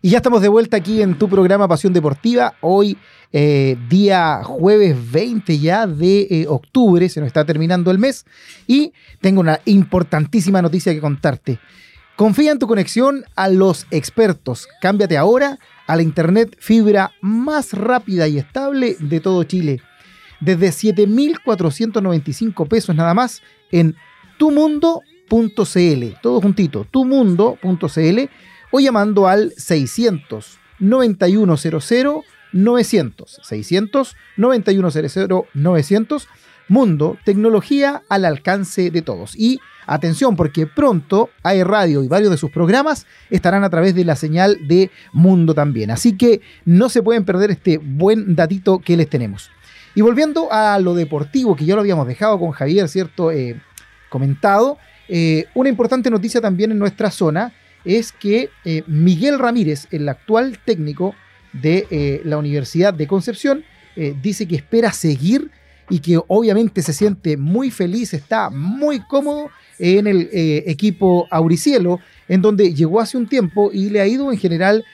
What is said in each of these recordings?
Y ya estamos de vuelta aquí en tu programa Pasión Deportiva. Hoy, eh, día jueves 20 ya de eh, octubre, se nos está terminando el mes. Y tengo una importantísima noticia que contarte. Confía en tu conexión a los expertos. Cámbiate ahora a la internet fibra más rápida y estable de todo Chile. Desde 7,495 pesos nada más en tumundo.cl. Todo juntito, tumundo.cl o llamando al 600 9100 900 600 9100 900 Mundo, tecnología al alcance de todos. Y atención, porque pronto hay radio y varios de sus programas estarán a través de la señal de Mundo también. Así que no se pueden perder este buen datito que les tenemos. Y volviendo a lo deportivo, que ya lo habíamos dejado con Javier, ¿cierto? Eh, comentado, eh, una importante noticia también en nuestra zona es que eh, Miguel Ramírez, el actual técnico de eh, la Universidad de Concepción, eh, dice que espera seguir y que obviamente se siente muy feliz, está muy cómodo en el equipo Auricielo, en donde llegó hace un tiempo y le ha ido en general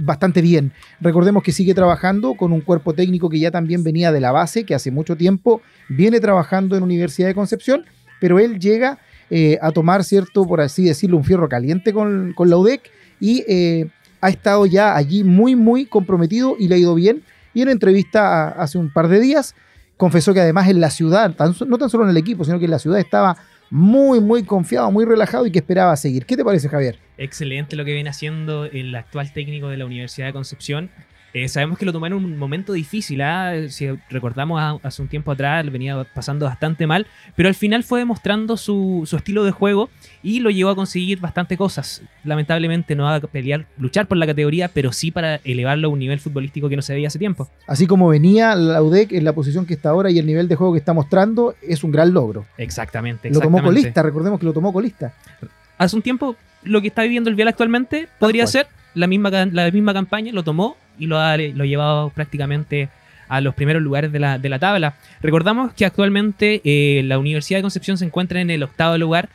bastante bien. Recordemos que sigue trabajando con un cuerpo técnico que ya también venía de la base, que hace mucho tiempo viene trabajando en Universidad de Concepción, pero él llega eh, a tomar, ¿cierto? Por así decirlo, un fierro caliente con, la UDEC y eh, ha estado ya allí muy, muy comprometido y le ha ido bien. Y en entrevista hace un par de días confesó que además en la ciudad, no tan solo en el equipo, sino que en la ciudad estaba muy, muy confiado, muy relajado y que esperaba seguir. ¿Qué te parece, Javier? Excelente lo que viene haciendo el actual técnico de la Universidad de Concepción. Eh, sabemos que lo tomó en un momento difícil, ¿ah? si recordamos hace un tiempo atrás, venía pasando bastante mal, pero al final fue demostrando su, estilo de juego y lo llevó a conseguir bastante cosas. Lamentablemente no va a pelear, luchar por la categoría, pero sí para elevarlo a un nivel futbolístico que no se veía hace tiempo. Así como venía la UDEC en la posición que está ahora y el nivel de juego que está mostrando, es un gran logro. Exactamente. Lo tomó colista, recordemos que lo tomó colista. Hace un tiempo, lo que está viviendo el Vial actualmente podría ser la misma, la misma campaña, lo tomó y lo ha, lo llevado prácticamente a los primeros lugares de la, de la tabla. Recordamos que actualmente eh, la Universidad de Concepción se encuentra en el octavo lugar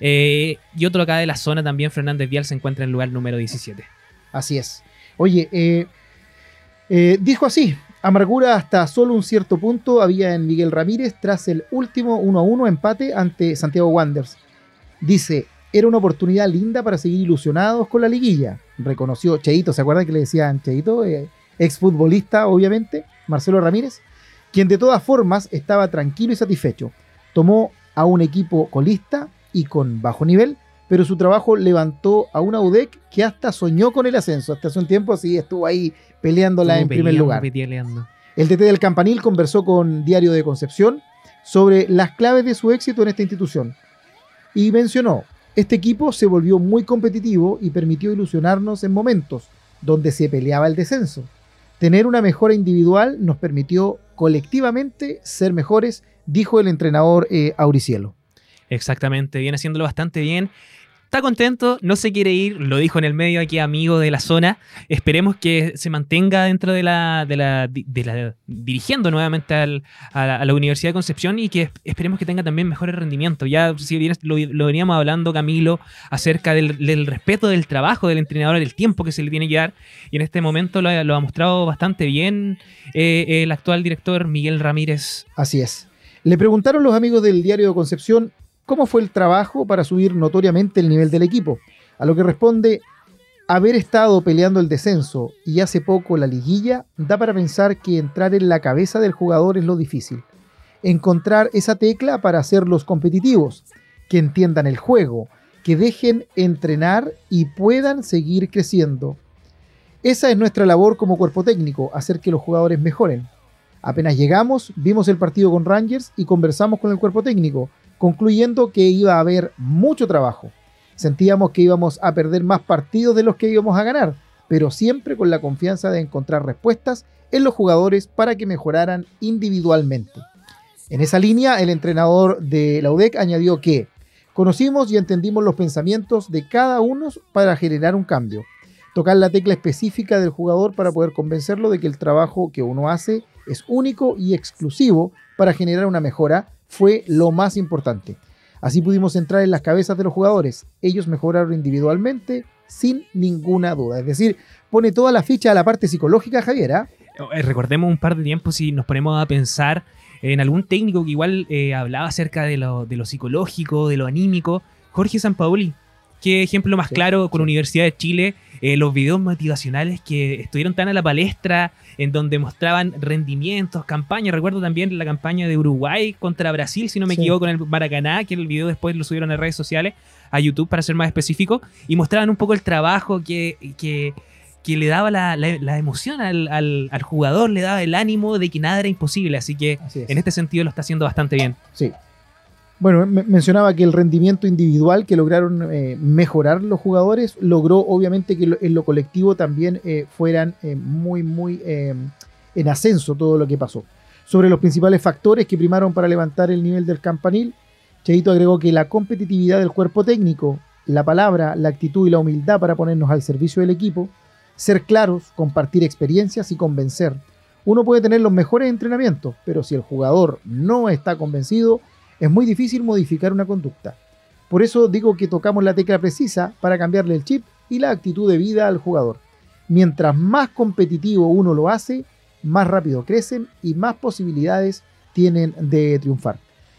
eh, y otro acá de la zona también, Fernández Vial, se encuentra en el lugar número 17. Así es. Oye, eh, dijo así, amargura hasta solo un cierto punto había en Miguel Ramírez tras el último 1 a 1 empate ante Santiago Wanderers. Dice, era una oportunidad linda para seguir ilusionados con la liguilla. Reconoció Cheito, ¿se acuerdan que le decían Cheito? Eh, exfutbolista, obviamente, Marcelo Ramírez, quien de todas formas estaba tranquilo y satisfecho. Tomó a un equipo colista y con bajo nivel, pero su trabajo levantó a una UDEC que hasta soñó con el ascenso. Hasta hace un tiempo sí estuvo ahí peleándola en primer lugar. El DT del Campanil conversó con Diario de Concepción sobre las claves de su éxito en esta institución y mencionó este equipo se volvió muy competitivo y permitió ilusionarnos en momentos donde se peleaba el descenso. Tener una mejora individual nos permitió colectivamente ser mejores, dijo el entrenador eh, Auricielo. Exactamente, viene haciéndolo bastante bien está contento, no se quiere ir, lo dijo en el medio aquí, amigo de la zona. Esperemos que se mantenga dentro de la, de la, dirigiendo nuevamente a, la, Universidad de Concepción y que esperemos que tenga también mejores rendimientos. Ya si bien lo, veníamos hablando, Camilo, acerca del, respeto del trabajo del entrenador, del tiempo que se le tiene que dar, y en este momento lo, ha mostrado bastante bien eh, el actual director Miguel Ramírez. Así es. Le preguntaron los amigos del diario de Concepción cómo fue el trabajo para subir notoriamente el nivel del equipo. A lo que responde, haber estado peleando el descenso y hace poco la liguilla da para pensar que entrar en la cabeza del jugador es lo difícil. Encontrar esa tecla para hacerlos competitivos, que entiendan el juego, que dejen entrenar y puedan seguir creciendo. Esa es nuestra labor como cuerpo técnico, hacer que los jugadores mejoren. Apenas llegamos, vimos el partido con Rangers y conversamos con el cuerpo técnico concluyendo que iba a haber mucho trabajo. Sentíamos que íbamos a perder más partidos de los que íbamos a ganar, pero siempre con la confianza de encontrar respuestas en los jugadores para que mejoraran individualmente. En esa línea, el entrenador de la UDEC añadió que conocimos y entendimos los pensamientos de cada uno para generar un cambio. Tocar la tecla específica del jugador para poder convencerlo de que el trabajo que uno hace es único y exclusivo para generar una mejora fue lo más importante. Así pudimos entrar en las cabezas de los jugadores. Ellos mejoraron individualmente sin ninguna duda. Es decir, pone toda la ficha a la parte psicológica, Javier. ¿ah? Eh, recordemos un par de tiempos si nos ponemos a pensar en algún técnico que igual eh, hablaba acerca de lo, de lo, psicológico, de lo anímico, Jorge Sampaoli. Qué ejemplo más claro con la Universidad de Chile, eh, los videos motivacionales que estuvieron tan a la palestra, en donde mostraban rendimientos, campañas. Recuerdo también la campaña de Uruguay contra Brasil, si no me equivoco, con el Maracaná, que el video después lo subieron a redes sociales, a YouTube para ser más específico, y mostraban un poco el trabajo que, que que le daba la, emoción al, jugador, le daba el ánimo de que nada era imposible. Así que en este sentido lo está haciendo bastante bien. Sí. Bueno, mencionaba que el rendimiento individual que lograron eh, mejorar los jugadores logró obviamente que en lo colectivo también eh, fueran eh, muy, muy en ascenso todo lo que pasó. Sobre los principales factores que primaron para levantar el nivel del campanil, Cheito agregó que la competitividad del cuerpo técnico, la palabra, la actitud y la humildad para ponernos al servicio del equipo, ser claros, compartir experiencias y convencer. Uno puede tener los mejores entrenamientos, pero si el jugador no está convencido, es muy difícil modificar una conducta. Por eso digo que tocamos la tecla precisa para cambiarle el chip y la actitud de vida al jugador. Mientras más competitivo uno lo hace, más rápido crecen y más posibilidades tienen de triunfar.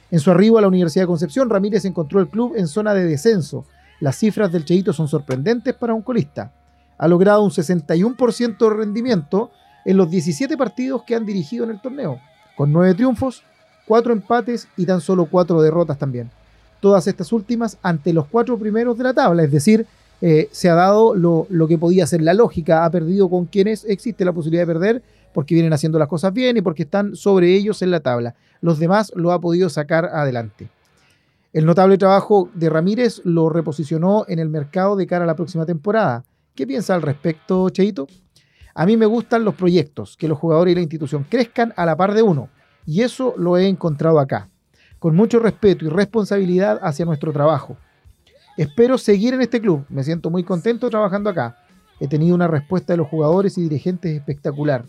En su arribo a la Universidad de Concepción, Ramírez encontró el club en zona de descenso. Las cifras del Cheito son sorprendentes para un colista ha logrado un 61% de rendimiento en los 17 partidos que han dirigido en el torneo, con 9 triunfos, 4 empates y tan solo 4 derrotas también. Todas estas últimas ante los 4 primeros de la tabla, es decir, eh, se ha dado lo, que podía ser la lógica, ha perdido con quienes existe la posibilidad de perder porque vienen haciendo las cosas bien y porque están sobre ellos en la tabla. Los demás lo ha podido sacar adelante. El notable trabajo de Ramírez lo reposicionó en el mercado de cara a la próxima temporada. ¿Qué piensa al respecto, Cheito? A mí me gustan los proyectos, que los jugadores y la institución crezcan a la par de uno. Y eso lo he encontrado acá, con mucho respeto y responsabilidad hacia nuestro trabajo. Espero seguir en este club, me siento muy contento trabajando acá. He tenido una respuesta de los jugadores y dirigentes espectacular.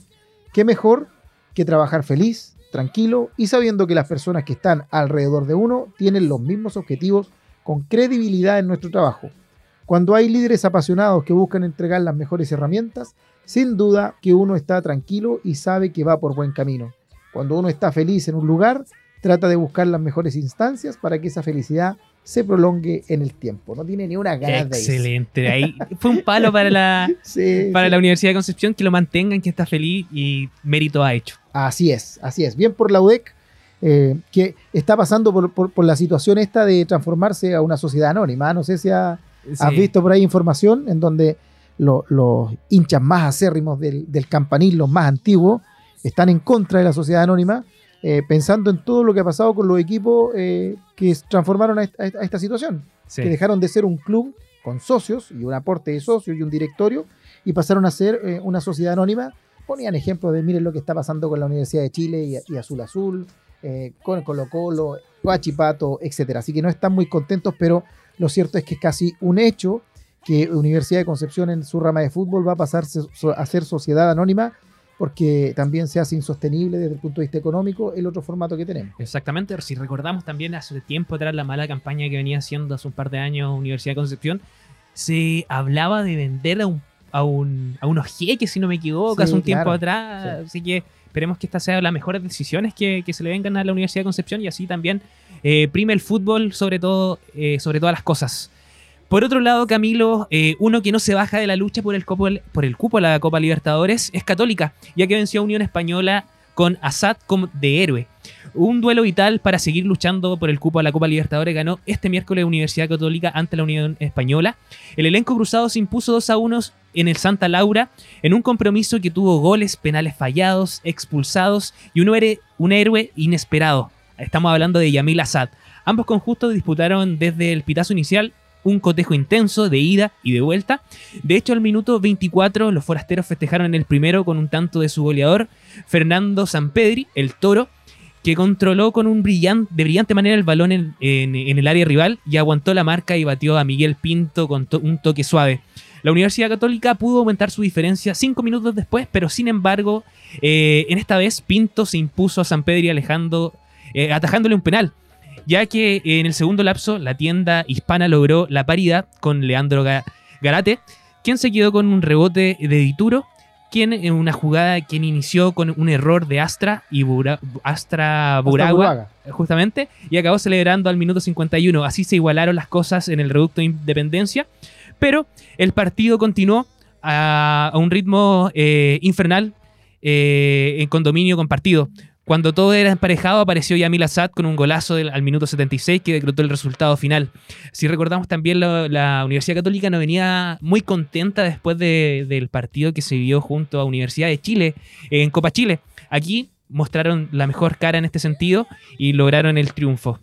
¿Qué mejor que trabajar feliz, tranquilo y sabiendo que las personas que están alrededor de uno tienen los mismos objetivos con credibilidad en nuestro trabajo? Cuando hay líderes apasionados que buscan entregar las mejores herramientas, sin duda que uno está tranquilo y sabe que va por buen camino. Cuando uno está feliz en un lugar, trata de buscar las mejores instancias para que esa felicidad se prolongue en el tiempo. No tiene ni una ganas de Excelente. Ahí fue un palo para la, para la Universidad de Concepción que lo mantengan, que está feliz y mérito ha hecho. Así es, así es. Bien por la UDEC, eh, que está pasando por, la situación esta de transformarse a una sociedad anónima. No sé si ha, ¿Has visto por ahí información en donde los hinchas más acérrimos del, campanil, los más antiguos, están en contra de la sociedad anónima, eh, pensando en todo lo que ha pasado con los equipos eh, que transformaron a esta, situación, que dejaron de ser un club con socios y un aporte de socios y un directorio y pasaron a ser eh, una sociedad anónima. Ponían ejemplos de miren lo que está pasando con la Universidad de Chile y, Azul Azul, con Colo Colo, Guachipato, etcétera. Así que no están muy contentos, pero lo cierto es que es casi un hecho que Universidad de Concepción en su rama de fútbol va a pasar a ser sociedad anónima porque también se hace insostenible desde el punto de vista económico el otro formato que tenemos. Exactamente, si recordamos también hace tiempo atrás la mala campaña que venía haciendo hace un par de años Universidad de Concepción, se hablaba de vender a un a, un, a unos jeques, si no me equivoco, hace un tiempo atrás, así que esperemos que esta sea las mejores decisiones que, que, se le vengan a la Universidad de Concepción y así también eh, prime el fútbol sobre todo, eh, sobre todas las cosas. Por otro lado, Camilo, eh, uno que no se baja de la lucha por el, cupo, a la Copa Libertadores es Católica, ya que venció a Unión Española con Assad como de héroe. Un duelo vital para seguir luchando por el cupo a la Copa Libertadores ganó este miércoles Universidad Católica ante la Unión Española. El elenco cruzado se impuso 2 a 1 en el Santa Laura en un compromiso que tuvo goles, penales fallados, expulsados y un héroe, un héroe inesperado. Estamos hablando de Yamil Assad. Ambos conjuntos disputaron desde el pitazo inicial un cotejo intenso de ida y de vuelta. De hecho, al minuto 24 los forasteros festejaron el primero con un tanto de su goleador, Fernando Sampedri, el toro, que controló con un brillante, de brillante manera el balón en, el área rival y aguantó la marca y batió a Miguel Pinto con un toque suave. La Universidad Católica pudo aumentar su diferencia cinco minutos después, pero sin embargo, eh, en esta vez Pinto se impuso a San Pedro alejando, eh, atajándole un penal, ya que en el segundo lapso la tienda hispana logró la paridad con Leandro Garate, quien se quedó con un rebote de Dituro, quien en una jugada quien inició con un error de Astra y Bura- Astra Buragua, justamente, y acabó celebrando al minuto 51. Así se igualaron las cosas en el reducto de Independencia, pero el partido continuó a, a un ritmo eh, infernal eh, en condominio compartido. Cuando todo era emparejado, apareció Yamil Assad con un golazo al minuto 76 que decretó el resultado final. Si recordamos también, la, Universidad Católica no venía muy contenta después de- del partido que se vio junto a Universidad de Chile eh, en Copa Chile. Aquí mostraron la mejor cara en este sentido y lograron el triunfo.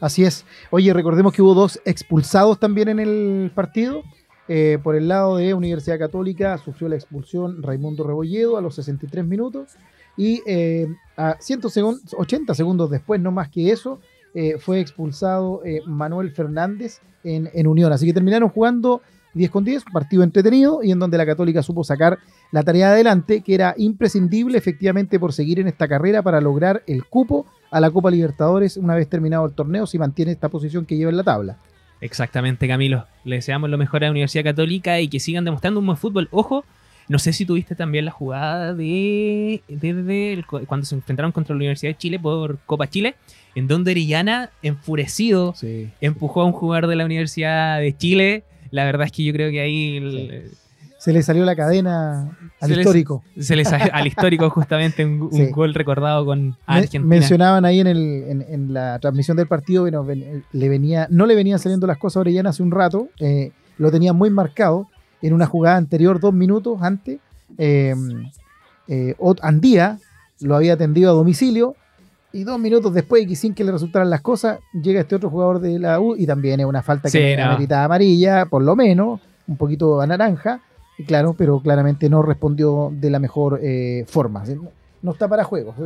Así es. Oye, recordemos que hubo dos expulsados también en el partido. Eh, por el lado de Universidad Católica sufrió la expulsión Raimundo Rebolledo a los 63 minutos y eh, a 100 segun- 80 segundos después, no más que eso, eh, fue expulsado eh, Manuel Fernández en, Unión. Así que terminaron jugando 10 con 10, partido entretenido y en donde la Católica supo sacar la tarea adelante, que era imprescindible efectivamente por seguir en esta carrera para lograr el cupo a la Copa Libertadores una vez terminado el torneo si mantiene esta posición que lleva en la tabla. Exactamente, Camilo. Le deseamos lo mejor a la Universidad Católica y que sigan demostrando un buen fútbol. Ojo, no sé si tuviste también la jugada de, el- cuando se enfrentaron contra la Universidad de Chile por Copa Chile, en donde Orellana, enfurecido, Sí. empujó a un jugador de la Universidad de Chile. La verdad es que yo creo que ahí el- Se le salió la cadena al Se les- histórico. se le salió al histórico justamente un, un Sí. gol recordado con Argentina. mencionaban ahí en, el, en, en la transmisión del partido, bueno, ven- le venía, no le venían saliendo las cosas a Orellana hace un rato, eh, lo tenía muy marcado en una jugada anterior, dos minutos antes. eh, eh, Andía lo había atendido a domicilio y dos minutos después, y sin que le resultaran las cosas, llega este otro jugador de la U y también es una falta Sí, que no. amerita amarilla, por lo menos, un poquito a naranja, y claro, pero claramente no respondió de la mejor eh, forma. No, está para juegos.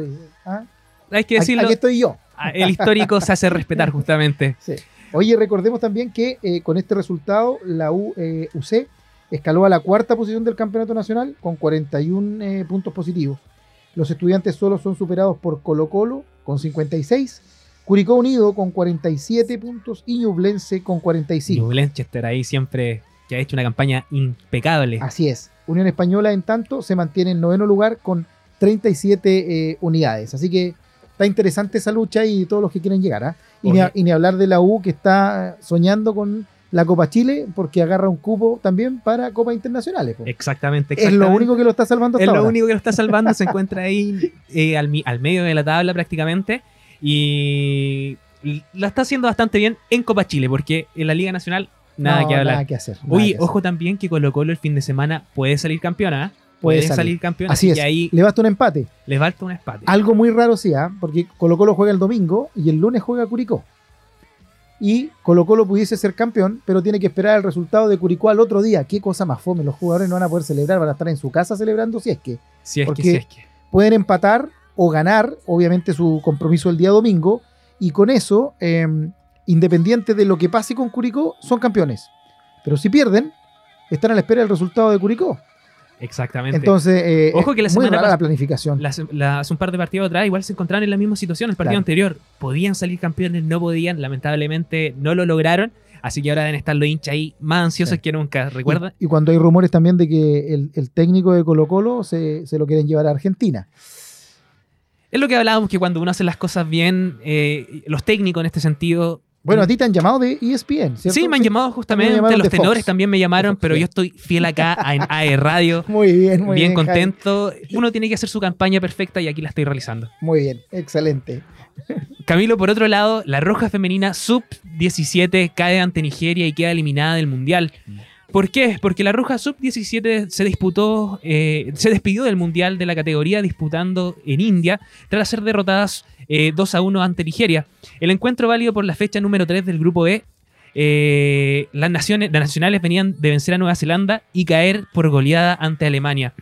¿ah? Hay que Aquí, decirlo, aquí estoy yo. el histórico se hace respetar justamente. Sí. Oye, recordemos también que eh, con este resultado la U, eh, UC escaló a la cuarta posición del campeonato nacional con 41 eh, puntos positivos. Los estudiantes solo son superados por Colo Colo con 56, Curicó Unido con 47 puntos y Ñublense con 45. Y Blanchester ahí siempre que ha hecho una campaña impecable. Así es. Unión Española, en tanto, se mantiene en noveno lugar con 37 eh, unidades. Así que está interesante esa lucha y todos los que quieren llegar. Y, ni, Oye. y ni hablar de la U que está soñando con la Copa Chile porque agarra un cupo también para Copas Internacionales. po. Exactamente, Es lo único que lo está salvando hasta Es lo ahora. único que lo está salvando, se encuentra ahí eh, al, medio de la tabla prácticamente. Y la está haciendo bastante bien en Copa Chile, porque en la Liga Nacional nada No, que hablar. Nada que hacer. nada Oye, que hacer. ojo también que Colo Colo el fin de semana puede salir campeona. ¿eh? Puede salir. salir, campeona, Así es. que ahí Le basta un empate. les falta un empate. Algo muy raro sí, ¿ah? porque Colo Colo juega el domingo y el lunes juega Curicó. Y Colo Colo pudiese ser campeón, pero tiene que esperar el resultado de Curicó al otro día. Qué cosa más fome. Los jugadores no van a poder celebrar, van a estar en su casa celebrando si es que si es porque- que, si es que. pueden empatar o ganar, obviamente, su compromiso el día domingo. Y con eso, eh, independiente de lo que pase con Curicó, son campeones. Pero si pierden, están a la espera del resultado de Curicó. Exactamente. Entonces, eh, Ojo que la semana rara pas- la planificación. La- la- hace un par de partidos atrás igual se encontraron en la misma situación el partido Claro. anterior. Podían salir campeones, no podían, lamentablemente no lo lograron. Así que ahora deben estar los hinchas ahí más ansiosos Sí. que nunca. ¿Recuerda? Y, y cuando hay rumores también de que el, el técnico de Colo Colo se, se lo quieren llevar a Argentina. Es lo que hablábamos que cuando uno hace las cosas bien, eh, los técnicos en este sentido. Bueno, a ti te han llamado de ESPN, ¿cierto? Sí, me han llamado justamente, los tenores Fox. también me llamaron, pero yo estoy fiel acá en AE Radio, Muy bien, muy bien bien. Jaime. contento. Uno tiene que hacer su campaña perfecta y aquí la estoy realizando. Muy bien, excelente. Camilo, por otro lado, la Roja Femenina Sub-17 cae ante Nigeria y queda eliminada del Mundial. ¿Por qué? Porque la Roja Sub-17 se disputó, eh, se despidió del Mundial de la categoría disputando en India tras ser derrotadas eh, 2 a 1 ante Nigeria. El encuentro válido por la fecha número 3 del grupo E. eh, las, naciones, las nacionales venían de vencer a Nueva Zelanda y caer por goleada ante Alemania.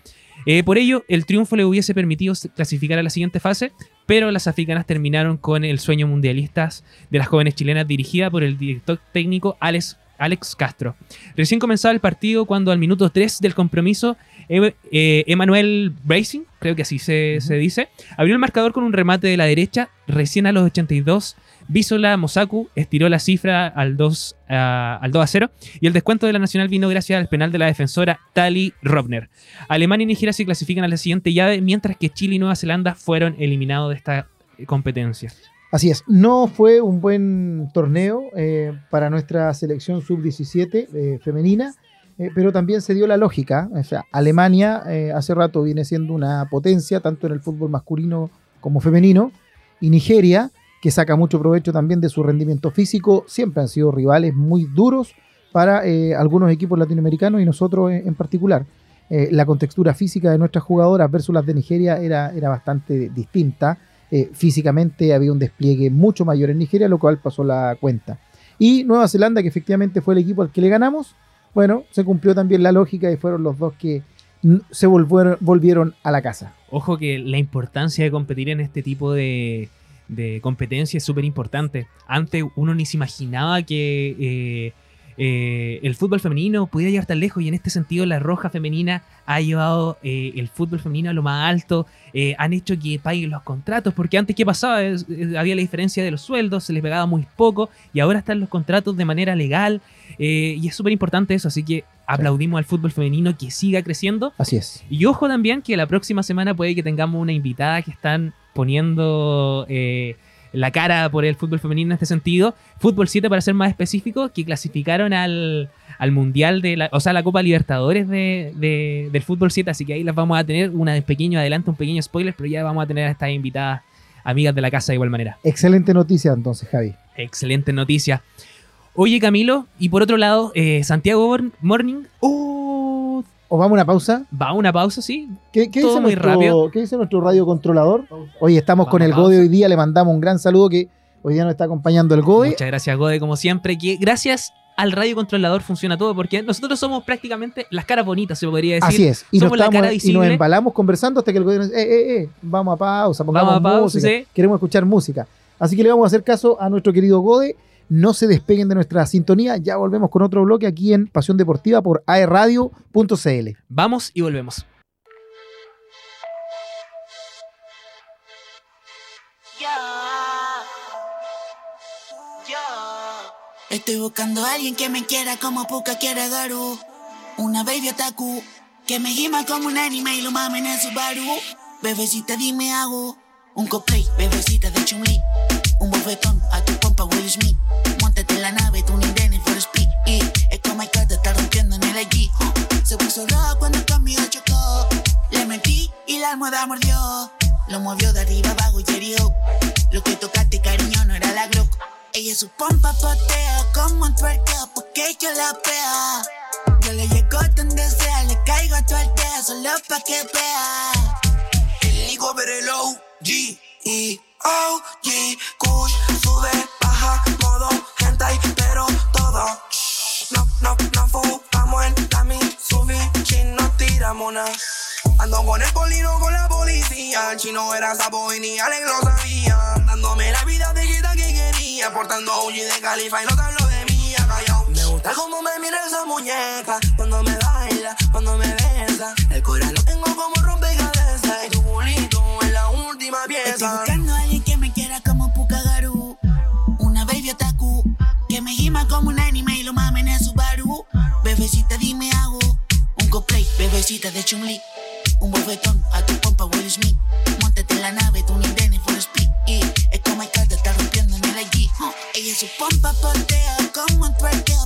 Eh, por ello, el triunfo le hubiese permitido clasificar a la siguiente fase, pero las africanas terminaron con el sueño mundialistas de las jóvenes chilenas dirigida por el director técnico Alex Alex Castro. Recién comenzaba el partido cuando al minuto 3 del compromiso, Emanuel eh, Emmanuel Bracing, creo que así se, se, dice, abrió el marcador con un remate de la derecha, recién a los 82 Bisola Mosaku estiró la cifra al 2, al 2 a 0 y el descuento de la Nacional vino gracias al penal de la defensora Tali Robner. Alemania y Nigeria se clasifican a la siguiente llave, mientras que Chile y Nueva Zelanda fueron eliminados de esta competencia. Así es, no fue un buen torneo eh, para nuestra selección sub-17 eh, femenina, eh, pero también se dio la lógica. O sea, Alemania hace rato viene siendo una potencia, tanto en el fútbol masculino como femenino, y Nigeria que saca mucho provecho también de su rendimiento físico. Siempre han sido rivales muy duros para algunos equipos latinoamericanos y nosotros en, particular. La contextura física de nuestras jugadoras versus las de Nigeria era, era bastante distinta. Eh, físicamente había un despliegue mucho mayor en Nigeria, lo cual pasó la cuenta. Y Nueva Zelanda, que efectivamente fue el equipo al que le ganamos, bueno, se cumplió también la lógica y fueron los dos que se volvieron a la casa. Ojo que la importancia de competir en este tipo de, competencia es súper importante. Antes uno ni se imaginaba que eh, eh, el fútbol femenino pudiera llegar tan lejos y en este sentido la roja femenina ha llevado eh, el fútbol femenino a lo más alto, han hecho que paguen los contratos, porque antes ¿qué pasaba? había la diferencia de los sueldos, se les pagaba muy poco y ahora están los contratos de manera legal y es súper importante eso, así que aplaudimos al fútbol femenino que siga creciendo. Así es. Y ojo también que la próxima semana puede que tengamos una invitada que están poniendo eh, la cara por el fútbol femenino en este sentido. Fútbol 7, para ser más específico, que clasificaron al, Mundial de la, o sea, la Copa Libertadores de, del fútbol 7, así que ahí las vamos a tener, una pequeño adelanto, un pequeño spoiler, pero ya vamos a tener a estas invitadas amigas de la casa de igual manera. Excelente noticia entonces, Javi. Excelente noticia. Oye, Camilo, y por otro lado, eh, Santiago Morning. ¡Oh! ¿O vamos a una pausa? Va a una pausa, sí. ¿Qué, qué dice, nuestro, ¿qué dice nuestro radio controlador? Hoy estamos con el Gode hoy día, le mandamos un gran saludo que hoy día nos está acompañando el Gode. Muchas gracias, Gode, como siempre. Que gracias al radio controlador funciona todo, porque nosotros somos prácticamente las caras bonitas, se podría decir. Así es. Y, somos nos, estamos, y nos embalamos conversando hasta que el Gode nos dice, eh, eh, eh, vamos a pausa, pongamos vamos a pausa, música. Queremos escuchar música. Así que le vamos a hacer caso a nuestro querido Gode no se despeguen de nuestra sintonía. Ya volvemos con otro bloque aquí en Pasión Deportiva por aerradio.cl. Vamos y volvemos. Estoy buscando a alguien que me quiera como Puka quiere Garu. Una baby otaku que me gima como un anime y lo mamen en su baru. Bebecita, dime hago un cosplay, bebecita de chumli. Un bofetón a tu pompa Will Smith. Montate en la nave, tú ni Dennis for speed. Y es como hay te está rompiendo en el allí. Se puso rojo cuando conmigo chocó. Le metí y la almohada mordió. Lo movió de arriba abajo y herió. Lo que tocaste, cariño, no era la Glock. Ella su pompa potea como un twerkeo porque yo la pea. Yo le llego donde sea, le caigo a tu aldea solo pa' que vea. El hijo pero el OG y OG, Kush, sube, baja, modo, hentai, pero todo. No, no, no fumamos en la Mitsubishi, no tiramos nada. Ando con el polino con la policía. El chino era sapo y ni Alex lo sabía. Dándome la vida de quita que quería. Portando OG de Califa y no te hablo de mía. Callao. Me gusta cómo me mira esa muñeca. Cuando me baila, cuando me besa. El corazón lo tengo como rompecabezas. Y tu culito es la última pieza. Bebecita de Chun-Li. Un bofetón a tu pompa Will Smith. Montate en la nave, tú ni Dennis for speed. Y es como te está rompiendo en el allí. Ella su pompa portea como un twerkeo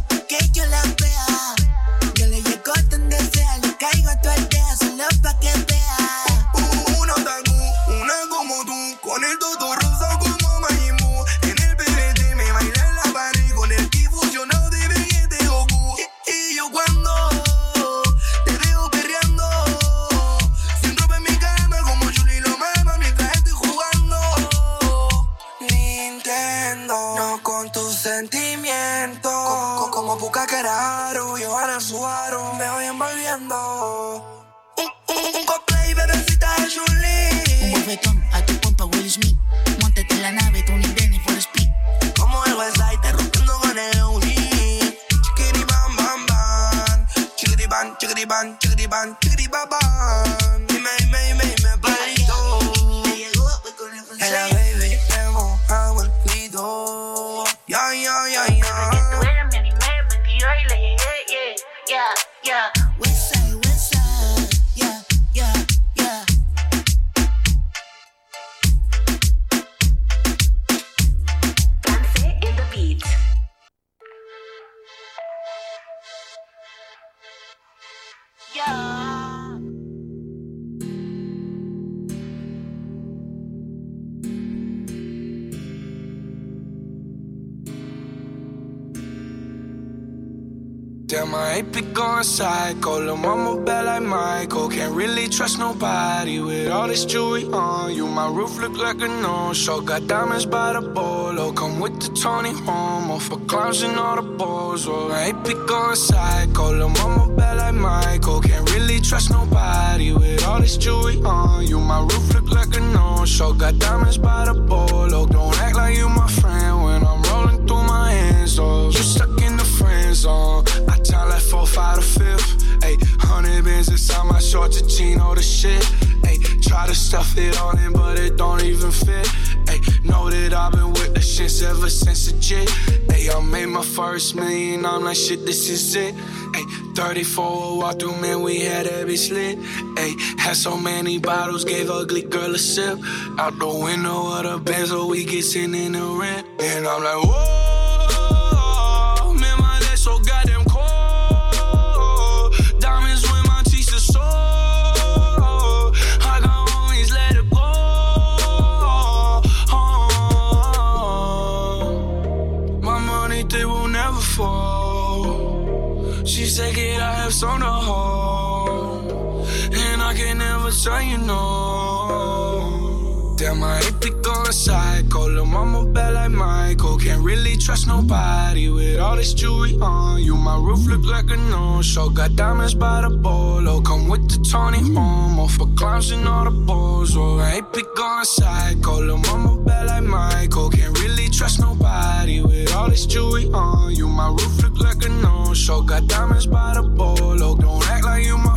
psycho. Lil' mama bad like Michael. Can't really trust nobody with all this jewelry on you. My roof look like a no-show. Got diamonds by the bolo. Come with the Tony Homo for clowns and all the balls. Oh, I ain't been going psycho. Lil' mama bad like Michael. Can't really trust nobody with all this jewelry on you. My roof look like a no-show. Got diamonds by the bolo. Don't act like you my friend when I'm rolling through my hands. Oh, you stuck in the friend zone. I tell like four, five to bins inside my and chino the shit. Ayy, try to stuff it on in, but it don't even fit. Ayy, know that I've been with the shits ever since the jit. Ayy, I made my first million. I'm like, shit, this is it. Ayy, 34 walk through, man, we had every slit. Ayy, had so many bottles, gave ugly girl a sip. Out the window of the Benz, so we get in the rent. And I'm like, whoa, go psycho. Lil' mama bad like Michael. Can't really trust nobody with all this jewelry on you. My roof look like a no-show. Got diamonds by the bolo. Come with the Tony Homo for clowns and all the balls. Oh, I hate to go psycho. Lil' mama bad like Michael. Can't really trust nobody with all this jewelry on you. My roof look like a no-show. Got diamonds by the bolo. Don't act like you my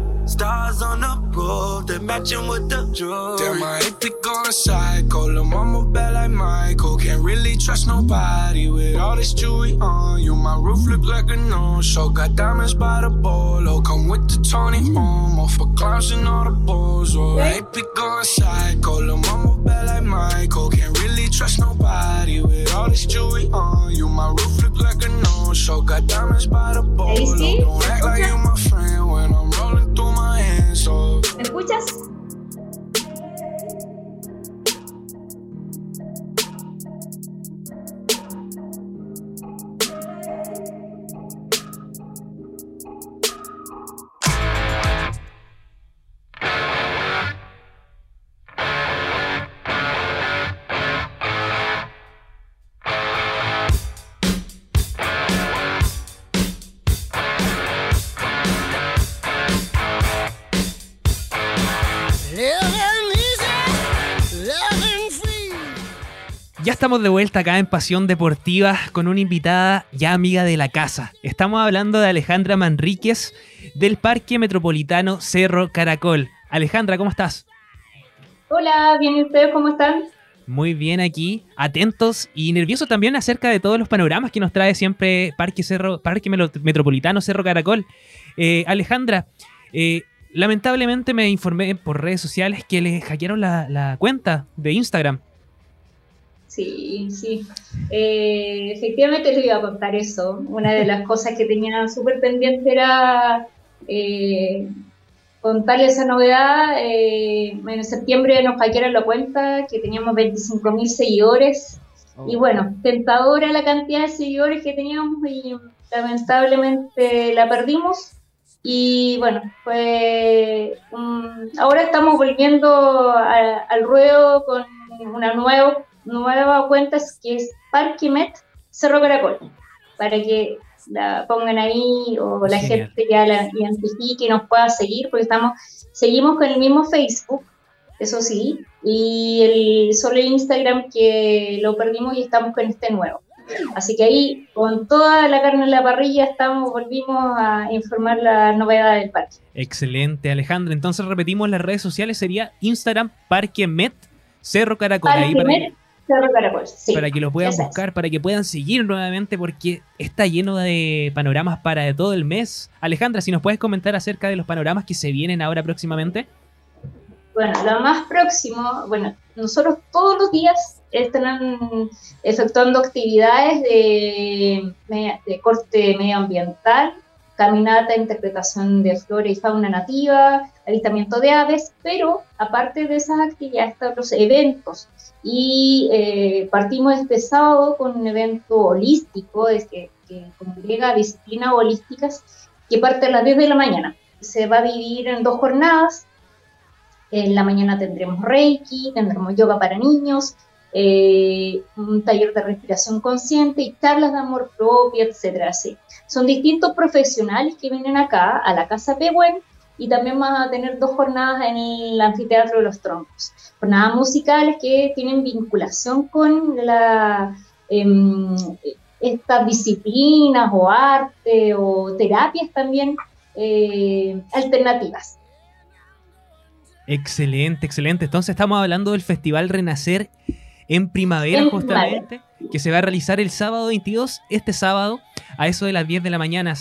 Stars on the roof, they matching with the jewelry. Damn, I hate to go psycho. Lil' mama bad like Michael. Can't really trust nobody with all this jewelry on you. My roof look like a no-show. Got diamonds by the bolo. Come with the Tony Homo for clowns and all the balls. Oh, I hate to go psycho. Lil' mama bad like Michael. Can't really trust nobody with all this jewelry on you. My roof look like a no-show. Got diamonds by the bolo. Daisy, Don't act like you my friend escuchas? Estamos de vuelta acá en Pasión Deportiva con una invitada ya amiga de la casa. Estamos hablando de Alejandra Manríquez del Parque Metropolitano Cerro Caracol. Alejandra, ¿cómo estás? Hola, bien, ¿y ustedes cómo están? Muy bien aquí, atentos y nerviosos también acerca de todos los panoramas que nos trae siempre Parque, Cerro, Parque Metropolitano Cerro Caracol. Eh, Alejandra, eh, lamentablemente me informé por redes sociales que le hackearon la, la cuenta de Instagram. Sí, sí. Eh, efectivamente les iba a contar eso. Una de las cosas que tenía súper pendiente era eh, contarles esa novedad. Eh, en septiembre nos hackearon la cuenta que teníamos 25 mil seguidores. Y bueno, tentadora la cantidad de seguidores que teníamos y lamentablemente la perdimos. Y bueno, pues ahora estamos volviendo al ruedo con una nueva, nueva cuenta que es Parquimet Cerro Caracol, para que la pongan ahí o la gente ya la identifique y nos pueda seguir, porque estamos, seguimos con el mismo Facebook, eso sí, y el, solo el Instagram que lo perdimos y estamos con este nuevo. Así que ahí, con toda la carne en la parrilla, estamos, volvimos a informar la novedad del parque. Excelente, Alejandra. Entonces repetimos las redes sociales, sería Instagram Parque Met Cerro Caracol. Parque para, Met, Cerro Caracol, sí. para que lo puedan buscar, para que puedan seguir nuevamente, porque está lleno de panoramas para todo el mes. Alejandra, si nos puedes comentar acerca de los panoramas que se vienen ahora próximamente. Bueno, lo más próximo, bueno, nosotros todos los días están efectuando actividades de, de corte medioambiental, caminata, interpretación de flora y fauna nativa, avistamiento de aves, pero aparte de esas actividades están los eventos. Y eh, partimos este sábado con un evento holístico es que, que congrega disciplinas holísticas que parte a las 10 de la mañana. Se va a dividir en dos jornadas. En la mañana tendremos Reiki, tendremos yoga para niños, eh, un taller de respiración consciente y charlas de amor propio, etcétera. Así. Son distintos profesionales que vienen acá a la Casa Pehuen y también van a tener dos jornadas en el Anfiteatro de los Troncos. Jornadas musicales que tienen vinculación con la, em, estas disciplinas o arte o terapias también eh, alternativas. Excelente, excelente. Entonces estamos hablando del Festival Renacer en primavera, En justamente, que se va a realizar el sábado 22, este sábado, a eso de las 10 de la mañana.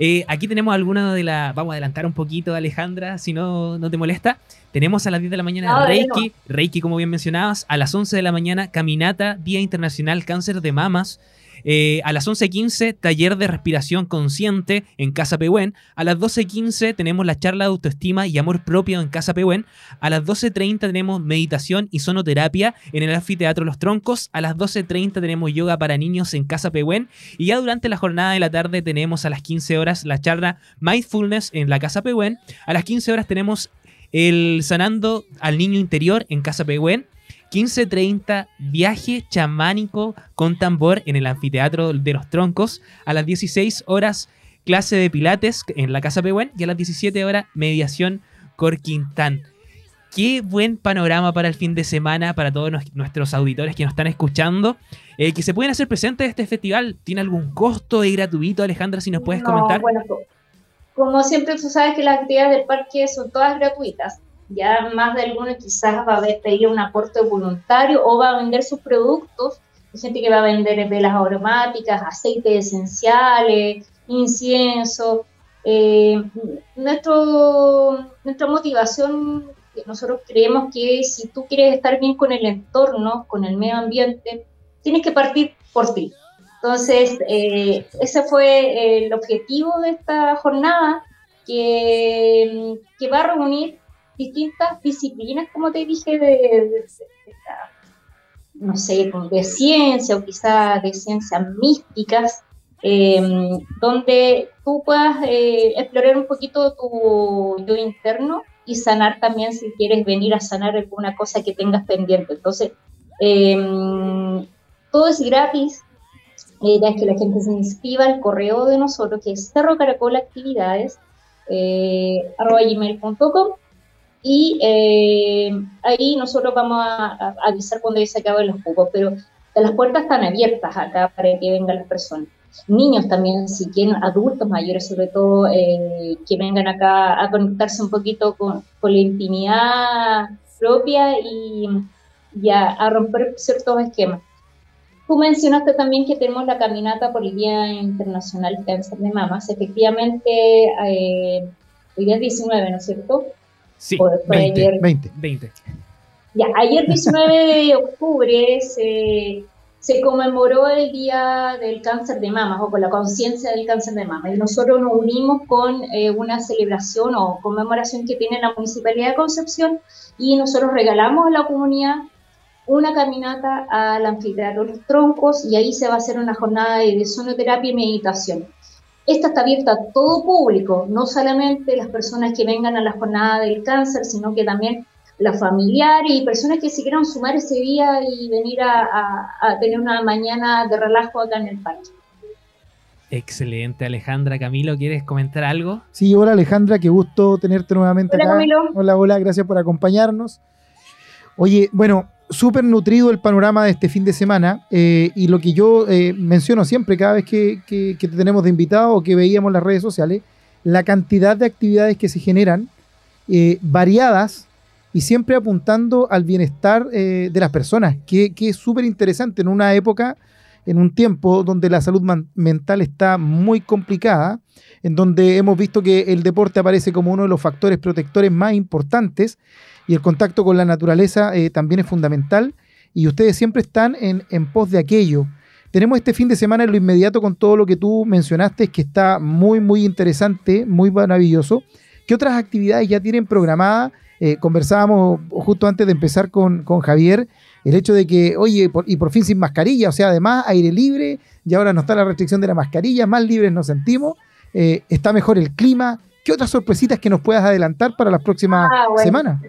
Eh, aquí tenemos alguna de las... Vamos a adelantar un poquito, Alejandra, si no, no te molesta. Tenemos a las 10 de la mañana Reiki, Reiki como bien mencionabas, a las 11 de la mañana Caminata, Día Internacional Cáncer de Mamas, eh, a las 11.15, taller de respiración consciente en Casa Pehuen. A las 12.15 tenemos la charla de autoestima y amor propio en Casa Pehuen. A las 12.30 tenemos meditación y sonoterapia en el anfiteatro Los Troncos. A las 12.30 tenemos yoga para niños en Casa Pehuen. Y ya durante la jornada de la tarde tenemos a las 15 horas la charla Mindfulness en la Casa Pehuen. A las 15 horas tenemos el sanando al niño interior en Casa Pehuen. 15.30, viaje chamánico con tambor en el anfiteatro de los troncos. A las 16 horas, clase de pilates en la Casa Pehuen. Y a las 17 horas, mediación Corquintán. Qué buen panorama para el fin de semana para todos nos- nuestros auditores que nos están escuchando. eh, que se pueden hacer presentes de este festival. ¿Tiene algún costo? ¿Es gratuito, Alejandra? Si nos puedes No, comentar. Bueno, como siempre tú sabes que las actividades del parque son todas gratuitas. Ya más de alguno quizás va a pedir un aporte voluntario o va a vender sus productos. Hay gente que va a vender velas aromáticas, aceites esenciales, incienso. Eh, nuestra motivación, nosotros creemos que si tú quieres estar bien con el entorno, con el medio ambiente, tienes que partir por ti. Entonces, eh, ese fue el objetivo de esta jornada, que, que va a reunir distintas disciplinas, como te dije, de, no sé, de ciencia o quizá de ciencias místicas, eh, donde tú puedas eh, explorar un poquito tu yo interno y sanar también si quieres venir a sanar alguna cosa que tengas pendiente. Entonces, eh, todo es gratis. La idea es que la gente se inscriba al correo de nosotros, que es cerrocaracolaactividades, eh, y eh, ahí nosotros vamos a, avisar cuando ya se acaben los cupos, pero las puertas están abiertas acá para que vengan las personas. Niños también, si quieren, adultos mayores sobre todo, eh, que vengan acá a conectarse un poquito con, con la intimidad propia y, y a, romper ciertos esquemas. Tú mencionaste también que tenemos la caminata por el Día Internacional Cáncer de Mamas. Efectivamente, eh, hoy día es 19, ¿no es cierto? Sí, Fue- fue 20, ayer. 20. 20. Ya, ayer 19 de octubre se, se conmemoró el Día del Cáncer de Mama, o con la conciencia del cáncer de mama, y nosotros nos unimos con eh, una celebración o conmemoración que tiene la Municipalidad de Concepción, y nosotros regalamos a la comunidad una caminata al anfiteatro Los Troncos, y ahí se va a hacer una jornada de sonoterapia y meditación. Esta está abierta a todo público, no solamente las personas que vengan a la jornada del cáncer, sino que también los familiares y personas que se quieran sumar ese día y venir a, a tener una mañana de relajo acá en el parque. Excelente, Alejandra. Camilo, ¿quieres comentar algo? Sí, hola Alejandra, qué gusto tenerte nuevamente Hola, acá. Camilo. Hola, hola, gracias por acompañarnos. Oye, bueno, súper nutrido el panorama de este fin de semana eh, y lo que yo eh, menciono siempre cada vez que, que- que te tenemos de invitado o que veíamos las redes sociales, la cantidad de actividades que se generan, eh, variadas y siempre apuntando al bienestar de las personas, que, que es súper interesante en una época, en un tiempo donde la salud mental está muy complicada, en donde hemos visto que el deporte aparece como uno de los factores protectores más importantes y el contacto con la naturaleza eh, también es fundamental y ustedes siempre están en, en pos de aquello. Tenemos este fin de semana en lo inmediato con todo lo que tú mencionaste, que está muy, muy interesante, muy maravilloso. ¿Qué otras actividades ya tienen programadas? Eh, conversábamos justo antes de empezar con, con Javier, el hecho de que, oye, por- y por fin sin mascarilla, o sea, además aire libre, y ahora no está la restricción de la mascarilla, más libres nos sentimos, eh, está mejor el clima. ¿Qué otras sorpresitas que nos puedas adelantar para las próximas Ah, bueno. semanas?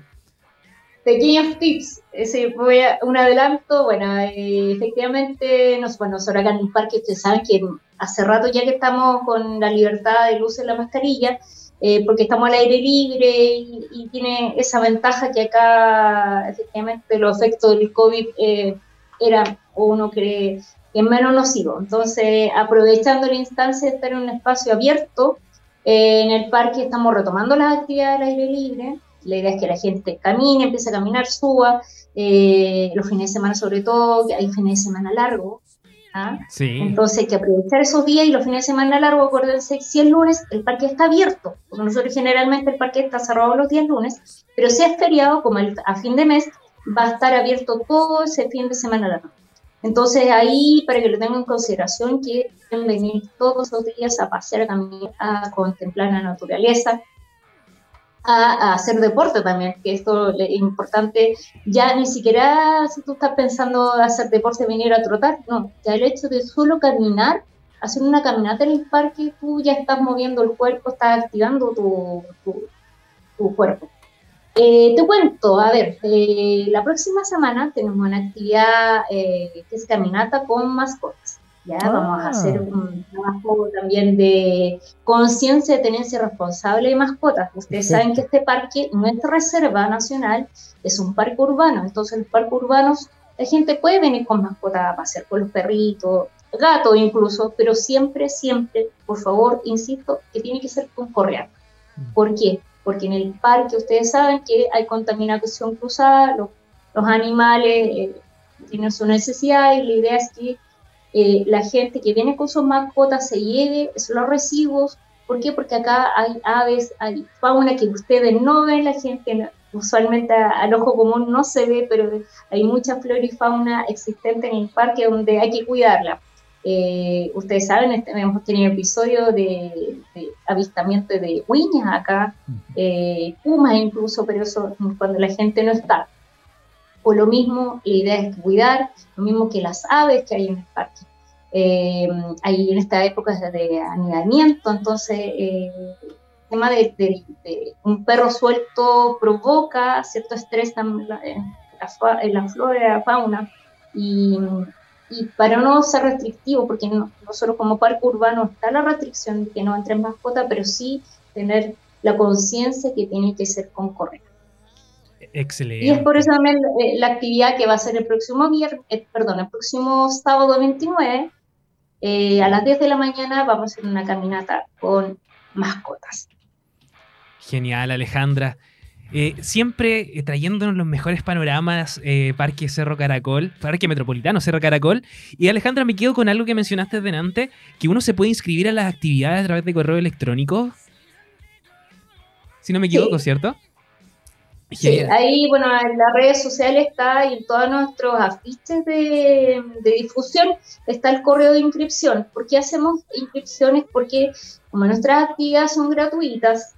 Pequeños tips, ese fue un adelanto. Bueno, eh, efectivamente, nos, bueno, nosotros acá en el parque, ustedes saben que hace rato ya que estamos con la libertad del uso de la mascarilla, eh, porque estamos al aire libre y, y tiene esa ventaja que acá, efectivamente, los efectos del COVID eh, eran, o uno cree, que menos nocivo. Entonces, aprovechando la instancia de estar en un espacio abierto, eh, en el parque estamos retomando las actividades al aire libre. La idea es que la gente camine, empiece a caminar, suba, eh, los fines de semana sobre todo, que hay fines de semana largos. ¿ah? Sí. Entonces hay que aprovechar esos días y los fines de semana largos, acuérdense, si es lunes, el parque está abierto, porque nosotros generalmente el parque está cerrado los días lunes, pero si es feriado, como el- a fin de mes, va a estar abierto todo ese fin de semana largo. Entonces ahí, para que lo tengan en consideración, que pueden venir todos los días a pasear, a caminar, a contemplar la naturaleza, a, hacer deporte también, que esto es importante, ya ni siquiera si tú estás pensando hacer deporte, venir a trotar, no, ya el hecho de solo caminar, hacer una caminata en el parque, tú ya estás moviendo el cuerpo, estás activando tu, tu, tu cuerpo. Eh, te cuento, a ver, eh, la próxima semana tenemos una actividad eh, que es caminata con mascotas. Ya Ah. vamos a hacer un trabajo también de conciencia de tenencia responsable de mascotas. Ustedes saben que este parque no es reserva nacional, es un parque urbano. Entonces, los parques urbanos, la gente puede venir con mascotas a pasear con los perritos, gatos incluso, pero siempre, siempre, por favor, insisto, que tiene que ser con correa. ¿Por qué? Porque en el parque ustedes saben que hay contaminación cruzada, los, los animales eh, tienen su necesidad y la idea es que eh, la gente que viene con sus mascotas se lleve los residuos. ¿Por qué? Porque acá hay aves, hay fauna que ustedes no ven, la gente usualmente al ojo común no se ve, pero hay mucha flora y fauna existente en el parque donde hay que cuidarla. Eh, ustedes saben, este- hemos tenido episodios de, de avistamiento de huiñas acá, eh, pumas incluso, pero eso cuando la gente no está. O lo mismo, la idea es cuidar, lo mismo que las aves que hay en el parque. Eh, hay en esta época de anidamiento, entonces eh, el tema de, un perro suelto provoca cierto estrés en la, fa- en la flora fauna. Y, para no ser restrictivo, porque no- nosotros como parque urbano está la restricción de que no entren mascotas, pero sí tener la conciencia que tiene que ser con. Excelente. Y es por eso también eh, la actividad que va a ser el próximo viernes, perdón, el próximo sábado 29, eh, a las 10 de la mañana vamos a hacer una caminata con mascotas. Genial, Alejandra. Eh, siempre eh, trayéndonos los mejores panoramas, eh, Parque Cerro Caracol, Parque Metropolitano Cerro Caracol. Y Alejandra, me quedo con algo que mencionaste delante, que uno se puede inscribir a las actividades a través de correo electrónico. Si no me equivoco, Sí. ¿cierto? Sí, Genial. ahí, bueno, en las redes sociales está y en todos nuestros afiches de, de difusión está el correo de inscripción. ¿Por qué hacemos inscripciones? Porque como nuestras actividades son gratuitas,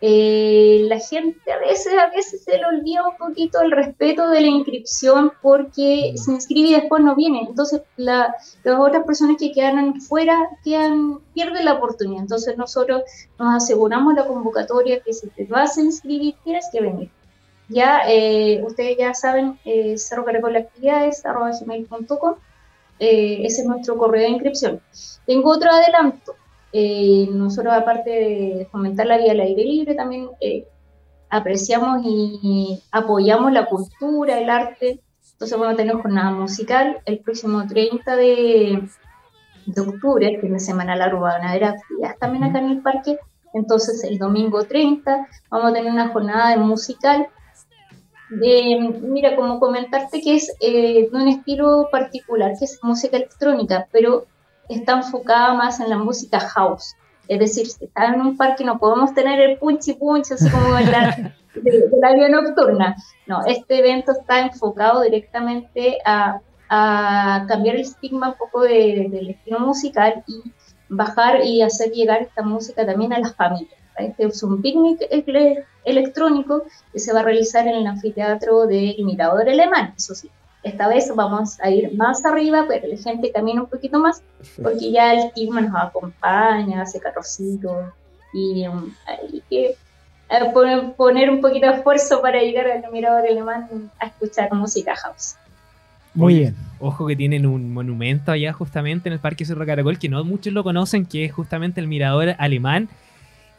eh, la gente a veces, a veces se le olvida un poquito el respeto de la inscripción porque se inscribe y después no viene. Entonces, la- las otras personas que quedan fuera quedan, pierden la oportunidad. Entonces, nosotros nos aseguramos la convocatoria que si te vas a inscribir, tienes que venir. Ya, eh, ustedes ya saben, eh, cerro caracol actividades, eh, ese es nuestro correo de inscripción. Tengo otro adelanto. Eh, nosotros, aparte de fomentar la vida al aire libre, también apreciamos y apoyamos la cultura, el arte. Entonces vamos a tener jornada musical el próximo 30 de, de octubre, el fin de semana largo, van a haber actividades también acá en el parque. Entonces el domingo 30 vamos a tener una jornada de musical de, mira, como comentarte que es eh, de un estilo particular, que es música electrónica, pero está enfocada más en la música house. Es decir, si estás en un parque no podemos tener el punchi punchi así como en la, de, de la vida nocturna. No, este evento está enfocado directamente a, a cambiar el estigma un poco de- del estilo musical y bajar y hacer llegar esta música también a las familias. Este es un picnic ele- electrónico que se va a realizar en el anfiteatro del Mirador Alemán, eso sí. Esta vez vamos a ir más arriba, pero la gente camina un poquito más, porque ya el clima nos acompaña, hace calorcito, y um, hay que eh, poner, poner un poquito de esfuerzo para llegar al Mirador Alemán a escuchar música house. Muy bien. Ojo que tienen un monumento allá justamente en el Parque Cerro Caracol que no muchos lo conocen, que es justamente el mirador alemán.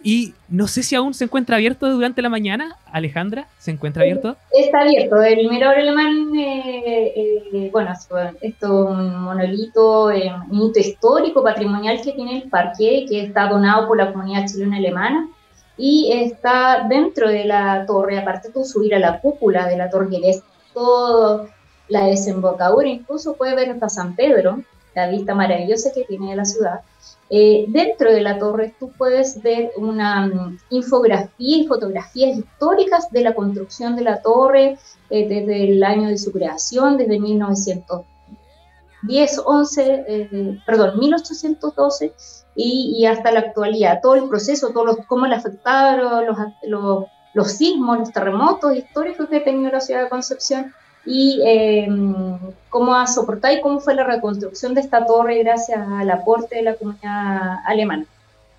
Y no sé si aún se encuentra abierto durante la mañana. Alejandra, ¿se encuentra abierto? Está abierto. El Mirador Alemán, eh, eh, bueno, esto es un monolito, eh, un hito histórico, patrimonial que tiene el parque, que está donado por la comunidad chilena alemana y está dentro de la torre. Aparte, tú subir a la cúpula de la torre, que ves toda la desembocadura, incluso puedes ver hasta San Pedro, la vista maravillosa que tiene de la ciudad. Eh, dentro de la torre tú puedes ver una mm, infografía y fotografías históricas de la construcción de la torre eh, desde el año de su creación, desde 1910, 11, eh, perdón, 1812 y, y hasta la actualidad. Todo el proceso, todo los, cómo le afectaron los, los, los sismos, los terremotos históricos que ha tenido la ciudad de Concepción y eh, cómo ha soportado y cómo fue la reconstrucción de esta torre gracias al aporte de la comunidad alemana.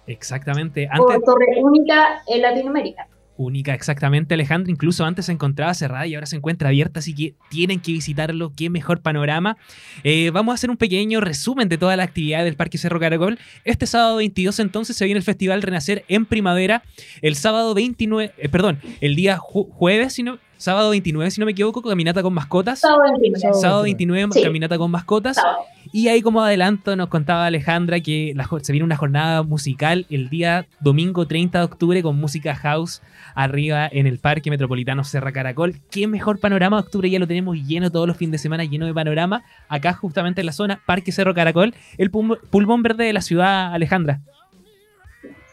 Exactamente. Antes, torre única en Latinoamérica. única, exactamente, Alejandra. Incluso antes se encontraba cerrada y ahora se encuentra abierta, así que tienen que visitarlo. Qué mejor panorama. Eh, vamos a hacer un pequeño resumen de toda la actividad del Parque Cerro Caracol. Este sábado 22 entonces se viene el Festival Renacer en primavera. El sábado 29, eh, perdón, el día ju- jueves, si no, sábado 29, si no me equivoco, caminata con mascotas. Sábado 29. Sábado. Sábado 29, Sí. caminata con mascotas. Sábado. Y ahí como adelanto nos contaba Alejandra que la se viene una jornada musical el día domingo 30 de octubre con música house arriba en el Parque Metropolitano Serra Caracol. Qué mejor panorama de octubre, ya lo tenemos lleno todos los fines de semana, lleno de panorama. Acá justamente en la zona Parque Cerro Caracol, el pulmón verde de la ciudad, Alejandra.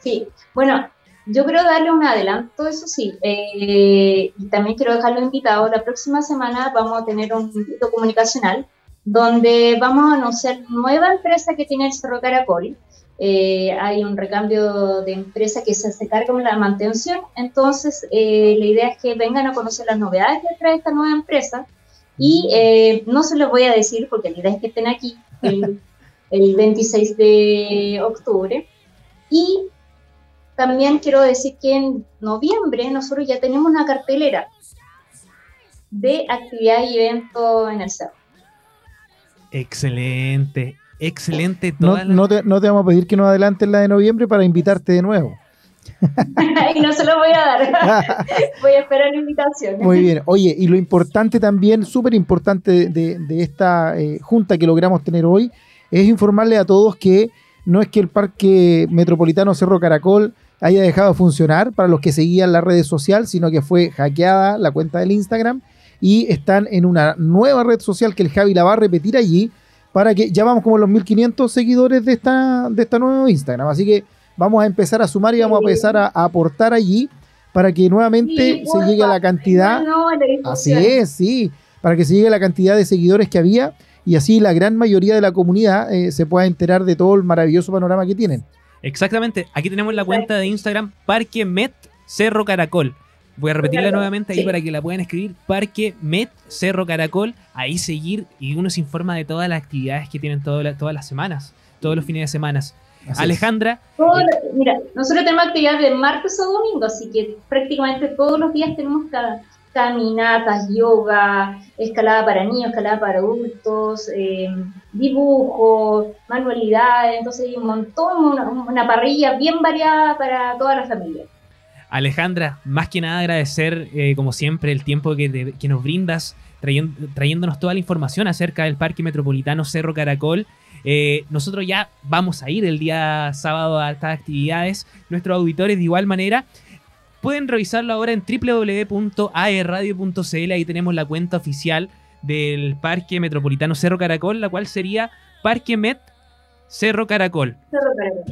Sí, bueno, yo quiero darle un adelanto, eso sí, eh, y también quiero dejarlo invitado. La próxima semana vamos a tener un hito comunicacional donde vamos a anunciar nueva empresa que tiene el Cerro Caracol. Eh, hay un recambio de empresa que se hace cargo de la mantención, entonces eh, la idea es que vengan a conocer las novedades que trae esta nueva empresa y eh, no se los voy a decir porque la idea es que estén aquí el, el 26 de octubre. Y también quiero decir que en noviembre nosotros ya tenemos una cartelera de actividad y evento en el cerro. Excelente, excelente. No, Toda la- no te, no te vamos a pedir que nos adelantes la de noviembre para invitarte de nuevo. y no se lo voy a dar. voy a esperar la invitación. Muy bien. Oye, y lo importante también, súper importante de, de esta eh, junta que logramos tener hoy, es informarle a todos que no es que el Parque Metropolitano Cerro Caracol haya dejado de funcionar para los que seguían las redes sociales, sino que fue hackeada la cuenta del Instagram y están en una nueva red social que el Javi la va a repetir allí para que ya vamos como los 1500 seguidores de esta, de esta nueva Instagram. Así que vamos a empezar a sumar y vamos a empezar a, a aportar allí para que nuevamente se llegue a la cantidad. la Así es, sí, para que se llegue a la cantidad de seguidores que había y así la gran mayoría de la comunidad eh, se pueda enterar de todo el maravilloso panorama que tienen. Exactamente. Aquí tenemos la cuenta de Instagram Parque Met Cerro Caracol. Voy a repetirla Caracol, nuevamente ahí sí. para que la puedan escribir. Parque Met Cerro Caracol. Ahí seguir y uno se informa de todas las actividades que tienen todo la- todas las semanas, todos los fines de semana. Así. Alejandra, Todo- mira, nosotros tenemos actividad de martes a domingo, así que prácticamente todos los días tenemos ca- caminatas, yoga, escalada para niños, escalada para adultos, eh, dibujo, manualidades, entonces hay un montón, una, parrilla bien variada para toda la familia. Alejandra, más que nada agradecer, eh, como siempre, el tiempo que, nos brindas, trayéndonos toda la información acerca del Parque Metropolitano Cerro Caracol. Eh, nosotros ya vamos a ir el día sábado a estas actividades. Nuestros auditores, de igual manera, pueden revisarlo ahora en www.aerradio.cl. Ahí tenemos la cuenta oficial del Parque Metropolitano Cerro Caracol, la cual sería Parque Met Cerro Caracol.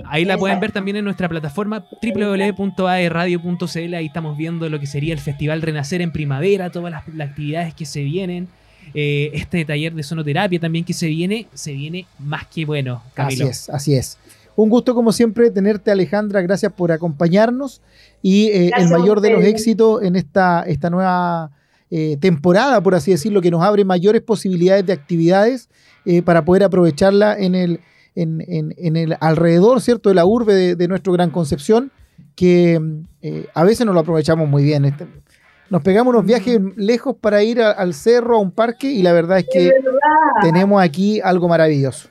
Ahí la pueden ver también en nuestra plataforma www.aerradio.cl. Ahí estamos viendo lo que sería el Festival Renacer en primavera, todas las, las actividades que se vienen. Eh, este taller de sonoterapia también que se viene, se viene más que bueno, Camilo. Así es, así es. Un gusto como siempre tenerte Alejandra, gracias por acompañarnos y eh, el mayor de los éxitos en esta, esta nueva eh, temporada, por así decirlo, que nos abre mayores posibilidades de actividades eh, para poder aprovecharla en el, en, en- en el alrededor, ¿cierto?, de la urbe de, de nuestro Gran Concepción, que a veces no lo aprovechamos muy bien. Este, nos pegamos unos viajes lejos para ir a- al cerro, a un parque, y la verdad es que verdad, tenemos aquí algo maravilloso.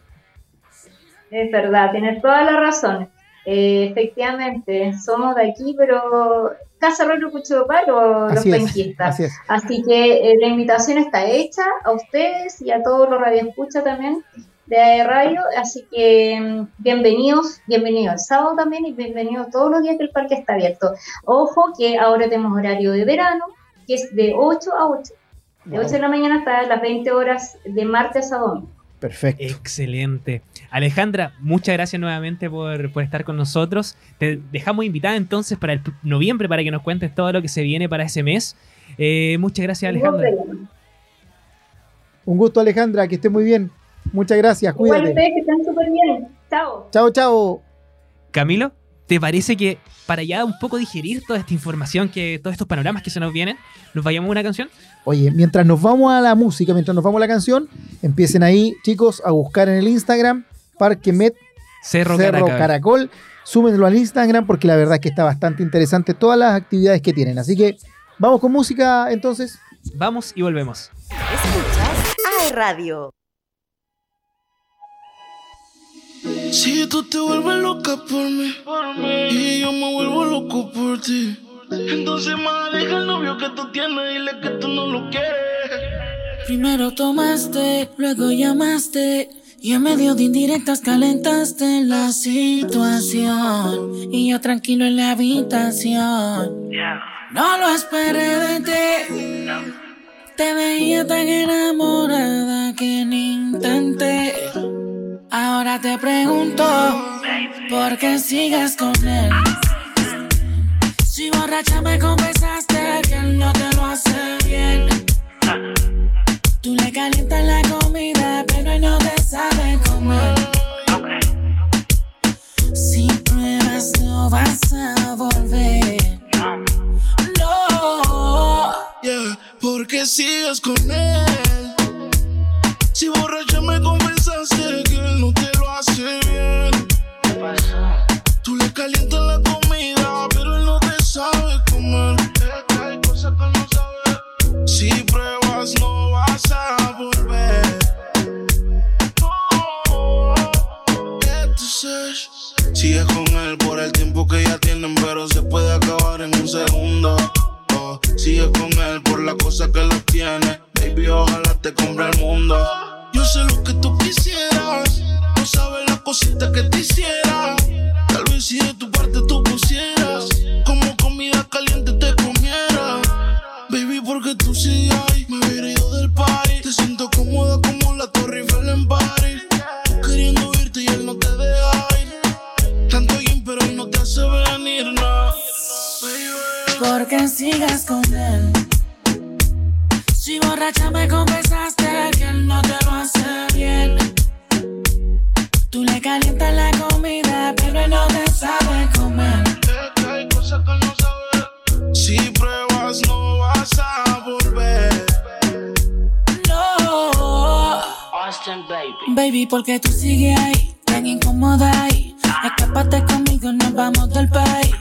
Es verdad, tienes toda la razón. Eh, efectivamente, somos de aquí, pero Casa Arroyo Cuchoparo, los Así es, penquistas. así es. Así que eh, la invitación está hecha a ustedes y a todos los radioescuchas también de AE Radio. Así que mm, bienvenidos, bienvenidos el sábado también y bienvenidos todos los días que el parque está abierto. Ojo que ahora tenemos horario de verano, que es de 8 a 8. De 8 de la mañana hasta las 20 horas de martes a domingo. Perfecto. Excelente. Alejandra, muchas gracias nuevamente por, por estar con nosotros. Te dejamos invitada entonces para el noviembre para que nos cuentes todo lo que se viene para ese mes. Eh, muchas gracias, Alejandra. Un gusto, Alejandra, que esté muy bien. Muchas gracias, Igual cuídate. ustedes que están súper bien. Chao. Chao, chao. Camilo, ¿te parece que para ya un poco digerir toda esta información, que todos estos panoramas que se nos vienen, nos vayamos a una canción? Oye, mientras nos vamos a la música, mientras nos vamos a la canción, empiecen ahí, chicos, a buscar en el Instagram Parque Met Cerro, Cerro Caracol. Caracol. Súmenlo al Instagram porque la verdad es que está bastante interesante todas las actividades que tienen. Así que vamos con música entonces. Vamos y volvemos. Escuchas AE Radio. Si tú te vuelves loca por mí, y yo me vuelvo loco por ti, entonces más deja el novio que tú tienes, dile que tú no lo quieres. Primero tomaste, luego llamaste. Y en medio de indirectas calentaste la situación. Y yo tranquilo en la habitación. No lo esperé de ti. Te veía tan enamorada que ni intenté. Ahora te pregunto, ¿por qué sigues con él? Si borracha me confesaste que él no te lo hace bien. Tú le calientas la comida, pero él no te sabe comer. Si pruebas, no vas a volver. No. Yeah, porque sigues con él. Si borracha me confesaste que lo tiene. Baby, ojalá te compre el mundo. Yo sé lo que tú quisieras. No sabes las cositas que te hiciera. Tal vez si borracha me confesaste que él no te lo hace bien. Tú le calientas la comida, pero él no te sabe comer. Hay cosas que no sabes. Si pruebas, no vas a volver. No. Austin, baby. Baby, porque tú sigues ahí, tan incómoda ahí. Escápate conmigo, nos vamos del país.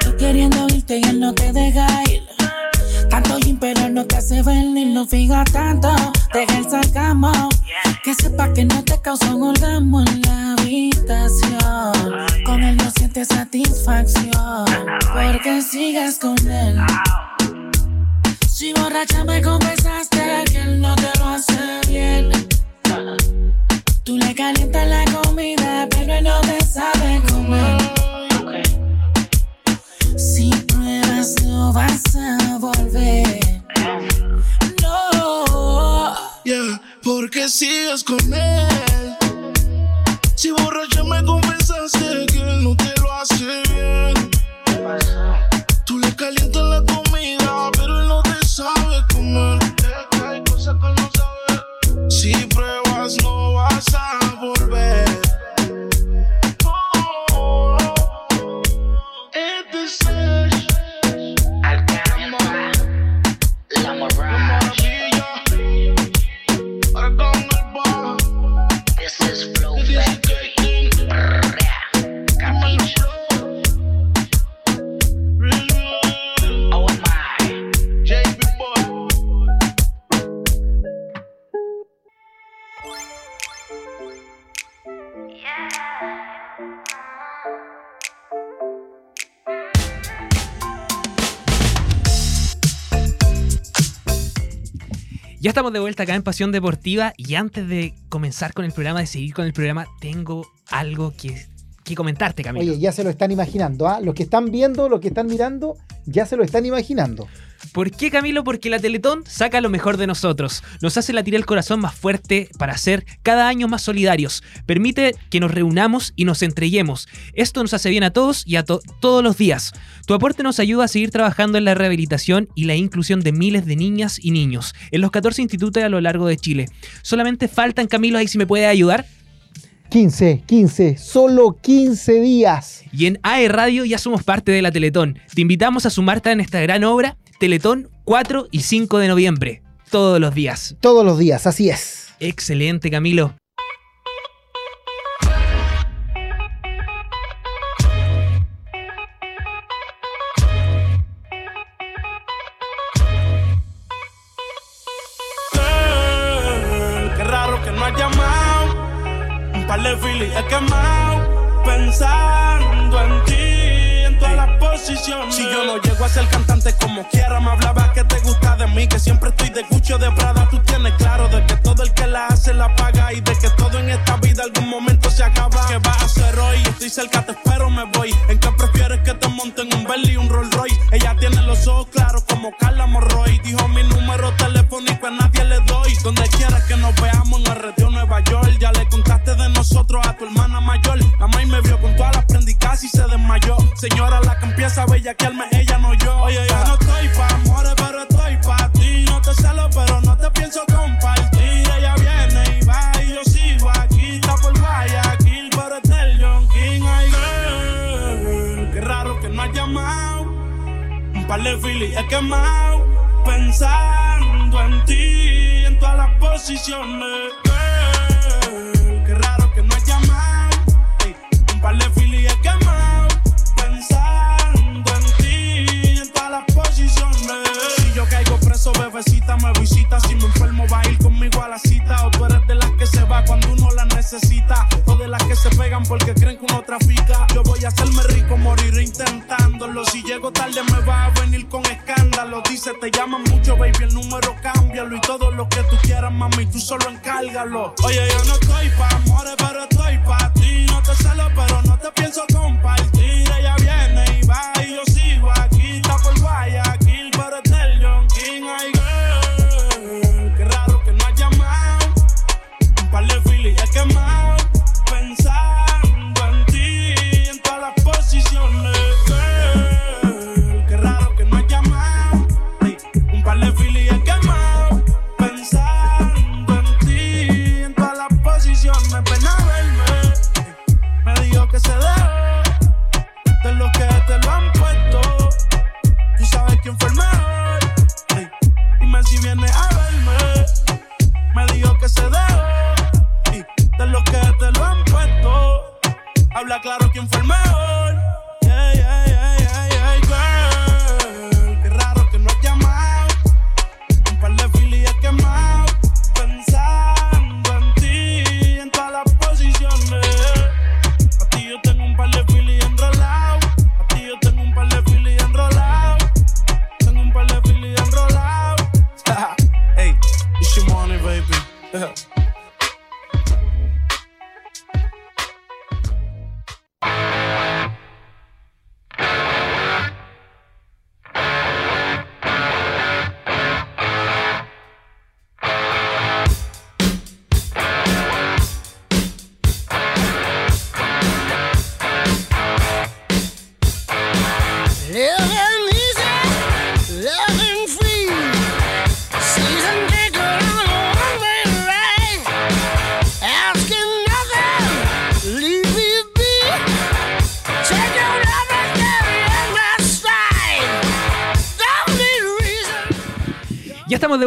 Tú queriendo irte y él no te deja ir. Te hace ver ni lo fija tanto. Deja el sarcasmo. Que sepa que no te causa un orgasmo en la habitación. Con él no sientes satisfacción. Porque sigas con él. Si borracha me confesaste que él no te lo hace bien. Tú le calientas la comida, pero él no te sabe comer. Si pruebas, no vas a volver. No. Yeah, porque sigues con él. Si borracha me confesaste que él no te lo hace bien. Tú le calientas la comida, pero él no te sabe comer. Cosas que no. Si pruebas, no vas a volver. Estamos de vuelta acá en Pasión Deportiva y antes de comenzar con el programa, de seguir con el programa, tengo algo que, que comentarte, Camilo. Oye, ya se lo están imaginando, ¿ah? Los que están viendo, los que están mirando, ya se lo están imaginando. ¿Por qué, Camilo? Porque la Teletón saca lo mejor de nosotros. Nos hace latir el corazón más fuerte para ser cada año más solidarios. Permite que nos reunamos y nos entreguemos. Esto nos hace bien a todos y a to- todos los días. Tu aporte nos ayuda a seguir trabajando en la rehabilitación y la inclusión de miles de niñas y niños en los 14 institutos a lo largo de Chile. Solamente faltan, Camilo, ahí si me puede ayudar. 15, 15, solo 15 días. Y en AE Radio ya somos parte de la Teletón. Te invitamos a sumarte en esta gran obra, Teletón 4 y 5 de noviembre. Todos los días. Todos los días, así es. Excelente, Camilo. He quemado. Pensando en ti, en todas las posiciones. Si yo no llego a ser cantante como quiera, me hablaba que te gusta de mí. Que siempre estoy de Gucci o de Prada. Tú tienes claro de que todo el que la hace la paga. Y de que todo en esta vida algún momento se acaba. Estoy cerca, te espero, me voy. ¿En qué prefieres que te monten un Bentley y un Rolls Royce? Ella tiene los ojos claros como Carla Morroy. Dijo mi número telefónico a nadie le doy. Donde quieras que nos veamos en el retiro Nueva York. Ya le contaste de nosotros a tu hermana mayor. La maíz me vio con todas las prendicas y se desmayó. Señora, la que empieza a bellaquearme, ella no yo. Oye, yo no de filis he quemado. Pensando en ti, en todas las posiciones. Girl, raro que no has llamado. Un par de filis he quemado. Pensando en ti, en todas las posiciones. Si yo caigo preso, bebecita me visita. Si me enfermo, va a ir conmigo a la cita. O tú eres de las que se va cuando uno la necesita. O de las que se pegan porque creen que uno trafica. Yo voy a hacerme rico, moriré intentándolo. Si llego tarde, me va a te llaman mucho, baby, el número cámbialo. Y todo lo que tú quieras, mami, tú solo encárgalo. Oye, yo no estoy pa' amores, pero estoy pa' ti. No te celo, pero no te pienso.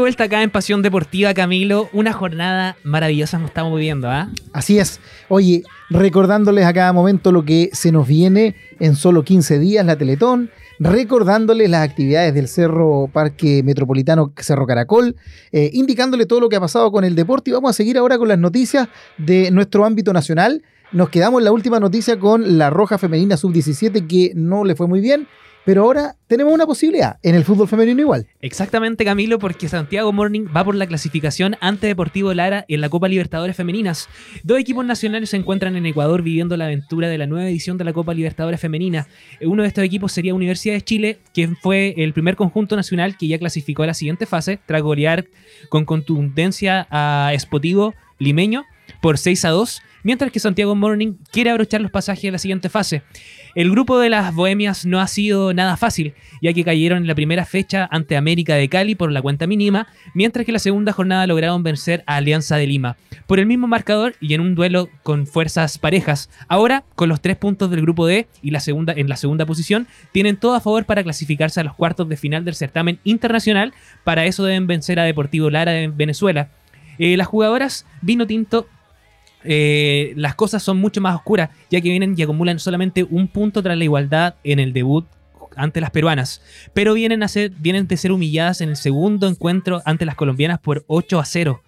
Vuelta acá en Pasión Deportiva, Camilo. Una jornada maravillosa nos estamos viviendo, ¿ah? Así es. Oye, recordándoles a cada momento lo que se nos viene en solo 15 días, la Teletón, recordándoles las actividades del Cerro Parque Metropolitano Cerro Caracol, eh, indicándole todo lo que ha pasado con el deporte y vamos a seguir ahora con las noticias de nuestro ámbito nacional. Nos quedamos en la última noticia con la Roja Femenina Sub-17 que no le fue muy bien, pero ahora tenemos una posibilidad en el fútbol femenino igual. Exactamente, Camilo, porque Santiago Morning va por la clasificación ante Deportivo Lara en la Copa Libertadores Femeninas. Dos equipos nacionales se encuentran en Ecuador viviendo la aventura de la nueva edición de la Copa Libertadores Femenina. Uno de estos equipos sería Universidad de Chile, que fue el primer conjunto nacional que ya clasificó a la siguiente fase, tras golear con contundencia a Esportivo Limeño por 6 a 2, mientras que Santiago Morning quiere abrochar los pasajes de la siguiente fase. El grupo de las Bohemias no ha sido nada fácil, ya que cayeron en la primera fecha ante América de Cali por la cuenta mínima, mientras que la segunda jornada lograron vencer a Alianza de Lima por el mismo marcador y en un duelo con fuerzas parejas. Ahora, con los tres puntos del grupo D y la segunda, en la segunda posición, tienen todo a favor para clasificarse a los cuartos de final del certamen internacional. Para eso deben vencer a Deportivo Lara de Venezuela. Eh, las jugadoras Vino Tinto eh, las cosas son mucho más oscuras, ya que vienen y acumulan solamente un punto tras la igualdad en el debut ante las peruanas, pero vienen, a ser, vienen de ser humilladas en el segundo encuentro ante las colombianas por 8 a 0.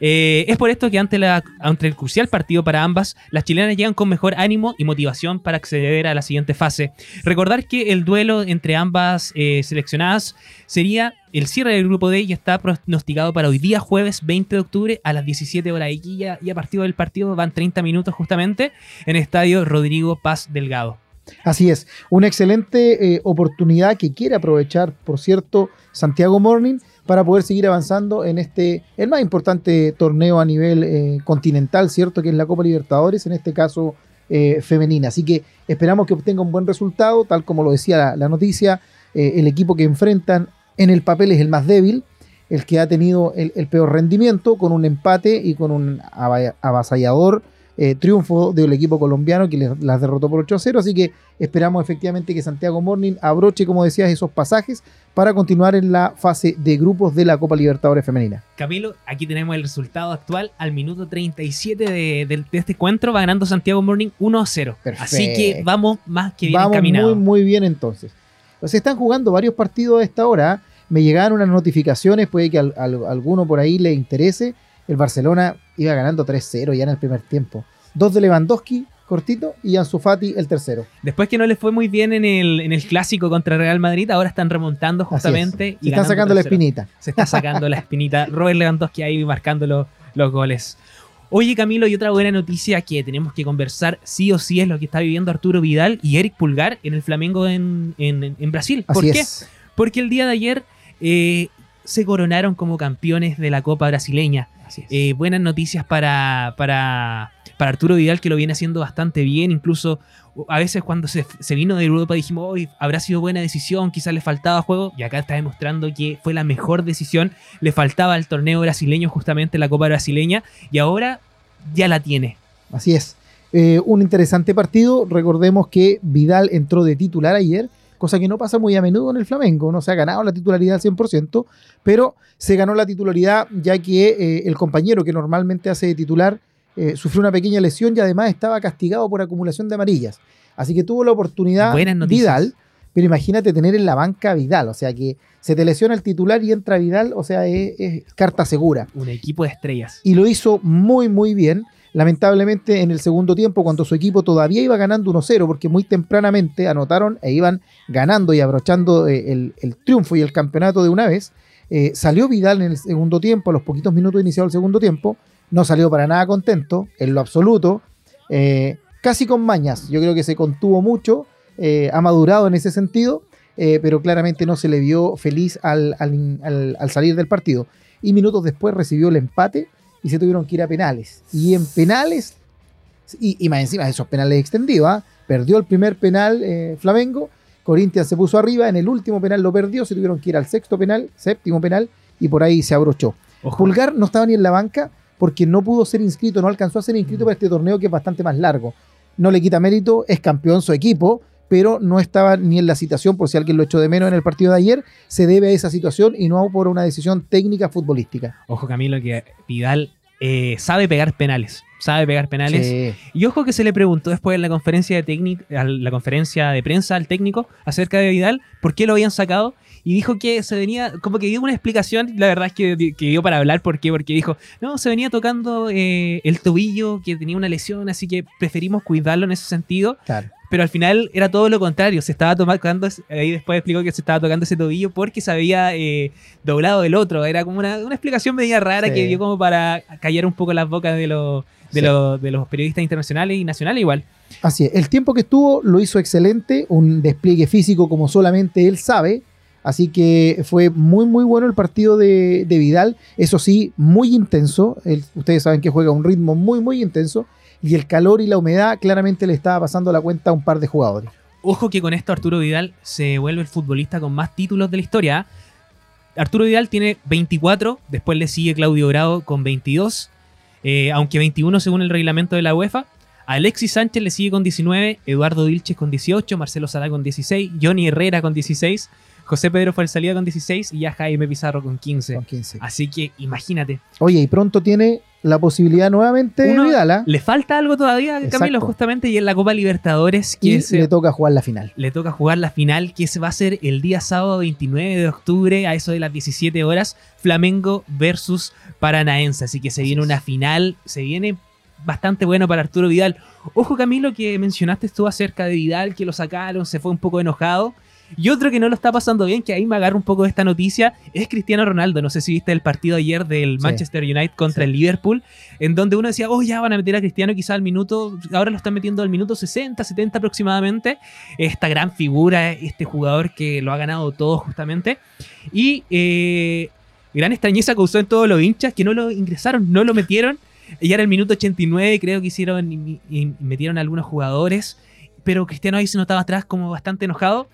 Eh, es por esto que ante, el crucial partido para ambas, las chilenas llegan con mejor ánimo y motivación para acceder a la siguiente fase. Recordar que el duelo entre ambas eh, seleccionadas sería el cierre del grupo D y está pronosticado para hoy día jueves 20 de octubre a las 17 horas y ya, y a partir del partido van 30 minutos justamente en el estadio Rodrigo Paz Delgado. Así es, una excelente eh, oportunidad que quiere aprovechar, por cierto, Santiago Morning para poder seguir avanzando en este, el más importante torneo a nivel eh, continental, ¿cierto? Que es la Copa Libertadores, en este caso eh, femenina. Así que esperamos que obtenga un buen resultado, tal como lo decía la, noticia, eh, el equipo que enfrentan en el papel es el más débil, el que ha tenido el, el peor rendimiento, con un empate y con un ava- avasallador eh, triunfo del equipo colombiano que les- las derrotó por 8 a 0. Así que esperamos efectivamente que Santiago Morning abroche, como decías, esos pasajes para continuar en la fase de grupos de la Copa Libertadores Femenina. Camilo, aquí tenemos el resultado actual al minuto 37 de, de- de este encuentro, va ganando Santiago Morning 1 a 0. Así que Perfecto. vamos más que bien Vamos muy, muy bien entonces. Se están jugando varios partidos a esta hora. Me llegaron unas notificaciones, puede que al- al- alguno por ahí le interese. El Barcelona iba ganando 3-0 ya en el primer tiempo. Dos de Lewandowski, cortito, y Ansu Fati, el tercero. Después que no les fue muy bien en el, en el clásico contra Real Madrid, ahora están remontando es. justamente. y Se están ganando sacando la 3-0. espinita. Se está sacando la espinita. Robert Lewandowski ahí marcando lo- los goles. Oye Camilo, y otra buena noticia que tenemos que conversar sí o sí es lo que está viviendo Arturo Vidal y Eric Pulgar en el Flamengo en, en- en Brasil. ¿Por Así qué? es. Porque el día de ayer eh, se coronaron como campeones de la Copa Brasileña. Eh, buenas noticias para, para, para Arturo Vidal, que lo viene haciendo bastante bien. Incluso a veces cuando se, se vino de Europa dijimos, hoy habrá sido buena decisión, quizás le faltaba juego. Y acá está demostrando que fue la mejor decisión. Le faltaba el torneo brasileño, justamente la Copa brasileña. Y ahora ya la tiene. Así es. Eh, un interesante partido. Recordemos que Vidal entró de titular ayer, cosa que no pasa muy a menudo en el Flamengo. No se ha ganado la titularidad al 100%, pero se ganó la titularidad ya que eh, el compañero que normalmente hace de titular eh, sufrió una pequeña lesión y además estaba castigado por acumulación de amarillas. Así que tuvo la oportunidad. Vidal, pero imagínate tener en la banca Vidal, o sea que se te lesiona el titular y entra Vidal, o sea, es, es carta segura. Un equipo de estrellas. Y lo hizo muy, muy bien. Lamentablemente en el segundo tiempo, cuando su equipo todavía iba ganando 1-0, porque muy tempranamente anotaron e iban ganando y abrochando eh, el, triunfo y el campeonato de una vez, eh, salió Vidal en el segundo tiempo, a los poquitos minutos iniciado el segundo tiempo, no salió para nada contento, en lo absoluto, eh, casi con mañas, yo creo que se contuvo mucho, ha madurado en ese sentido, pero claramente no se le vio feliz al salir del partido. Y minutos después recibió el empate y se tuvieron que ir a penales. Y en penales, y, y más encima de esos penales extendidos, ¿ah? perdió el primer penal eh, Flamengo, Corinthians se puso arriba, en el último penal lo perdió, se tuvieron que ir al sexto penal, séptimo penal, y por ahí se abrochó. Ojo. Pulgar no estaba ni en la banca porque no pudo ser inscrito, no alcanzó a ser inscrito para este torneo que es bastante más largo. No le quita mérito, es campeón su equipo, pero no estaba ni en la citación, por si alguien lo echó de menos en el partido de ayer, se debe a esa situación y no por una decisión técnica futbolística. Ojo, Camilo, que Vidal eh, sabe pegar penales. Sabe pegar penales. Sí. Y ojo que se le preguntó después en la conferencia de la conferencia de prensa al técnico acerca de Vidal, por qué lo habían sacado. Y dijo que se venía, como que dio una explicación, la verdad es que, que dio para hablar, ¿por qué? Porque dijo, no, se venía tocando eh, el tobillo, que tenía una lesión, así que preferimos cuidarlo en ese sentido. Claro. Pero al final era todo lo contrario, se estaba tocando, ahí después explicó que se estaba tocando ese tobillo porque se había eh, doblado el otro. Era como una, una explicación media rara Sí. que dio como para callar un poco las bocas de los, de, Sí. los, de los periodistas internacionales y nacionales igual. Así es. El tiempo que estuvo lo hizo excelente, un despliegue físico como solamente él sabe. Así que fue muy, muy bueno el partido de, de Vidal. Eso sí, muy intenso. Ustedes saben que juega a un ritmo muy, muy intenso. Y el calor y la humedad claramente le estaba pasando la cuenta a un par de jugadores. Ojo que con esto Arturo Vidal se vuelve el futbolista con más títulos de la historia. ¿ah? Arturo Vidal tiene 24, después le sigue Claudio Bravo con 22, eh, aunque 21 según el reglamento de la UEFA. Alexis Sánchez le sigue con 19, Eduardo Vilches con 18, Marcelo Sala con 16, Johnny Herrera con 16, José Pedro Falsalía con 16 y ya Jaime Pizarro con 15. Con 15. Así que imagínate. Oye, y pronto tiene la posibilidad nuevamente de Uno- Vidal. ¿ah? Le falta algo todavía, Camilo, Exacto. justamente, y en la Copa Libertadores, que Y le toca jugar la final. le toca jugar la final que se va a ser el día sábado 29 de octubre a eso de las 17 horas, Flamengo versus Paranaense. Así que se viene una final, se viene bastante bueno para Arturo Vidal. Ojo Camilo que mencionaste tú acerca de Vidal, que lo sacaron, se fue un poco enojado. Y otro que no lo está pasando bien, que ahí me agarra un poco de esta noticia, es Cristiano Ronaldo. No sé si viste el partido ayer del Sí. Manchester United contra el Liverpool, en donde uno decía, oh, ya van a meter a Cristiano quizá al minuto, ahora lo están metiendo al minuto 60, 70 aproximadamente. Esta gran figura, este jugador que lo ha ganado todo justamente. Y eh, gran extrañeza causó en todos los hinchas que no lo ingresaron, no lo metieron. Y era el minuto 89, creo que hicieron y, y metieron a algunos jugadores. Pero Cristiano ahí se notaba atrás como bastante enojado.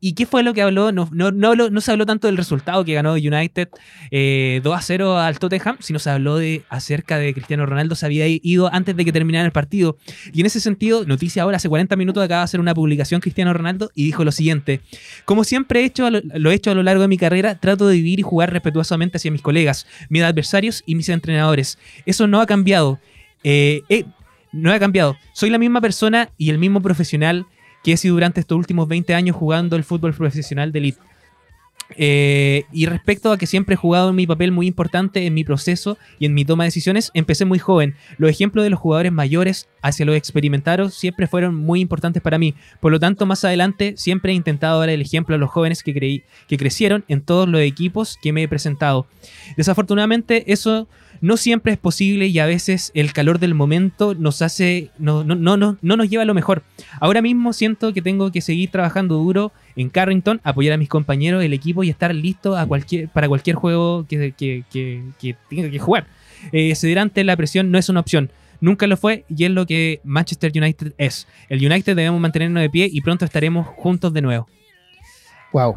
¿Y qué fue lo que habló? No, no, no, no se habló tanto del resultado que ganó United eh, 2 a 0 al Tottenham, sino se habló de acerca de Cristiano Ronaldo, se había ido antes de que terminara el partido. Y en ese sentido, noticia ahora, hace 40 minutos acaba de hacer una publicación Cristiano Ronaldo y dijo lo siguiente: Como siempre he hecho, lo he hecho a lo largo de mi carrera, trato de vivir y jugar respetuosamente hacia mis colegas, mis adversarios y mis entrenadores. Eso no ha cambiado. Eh, eh, no ha cambiado. Soy la misma persona y el mismo profesional que he sido durante estos últimos 20 años jugando el fútbol profesional de elite. Eh, y respecto a que siempre he jugado mi papel muy importante en mi proceso y en mi toma de decisiones, empecé muy joven. Los ejemplos de los jugadores mayores hacia los experimentados siempre fueron muy importantes para mí. Por lo tanto, más adelante siempre he intentado dar el ejemplo a los jóvenes que, creí, que crecieron en todos los equipos que me he presentado. Desafortunadamente, eso no siempre es posible y a veces el calor del momento nos hace, no, no, no, no, no nos lleva a lo mejor. Ahora mismo siento que tengo que seguir trabajando duro en Carrington, apoyar a mis compañeros, el equipo y estar listo a cualquier, para cualquier juego que, que- que- que tenga que jugar. Eh, ceder ante la presión no es una opción. Nunca lo fue y es lo que Manchester United es. El United debemos mantenernos de pie y pronto estaremos juntos de nuevo. Wow.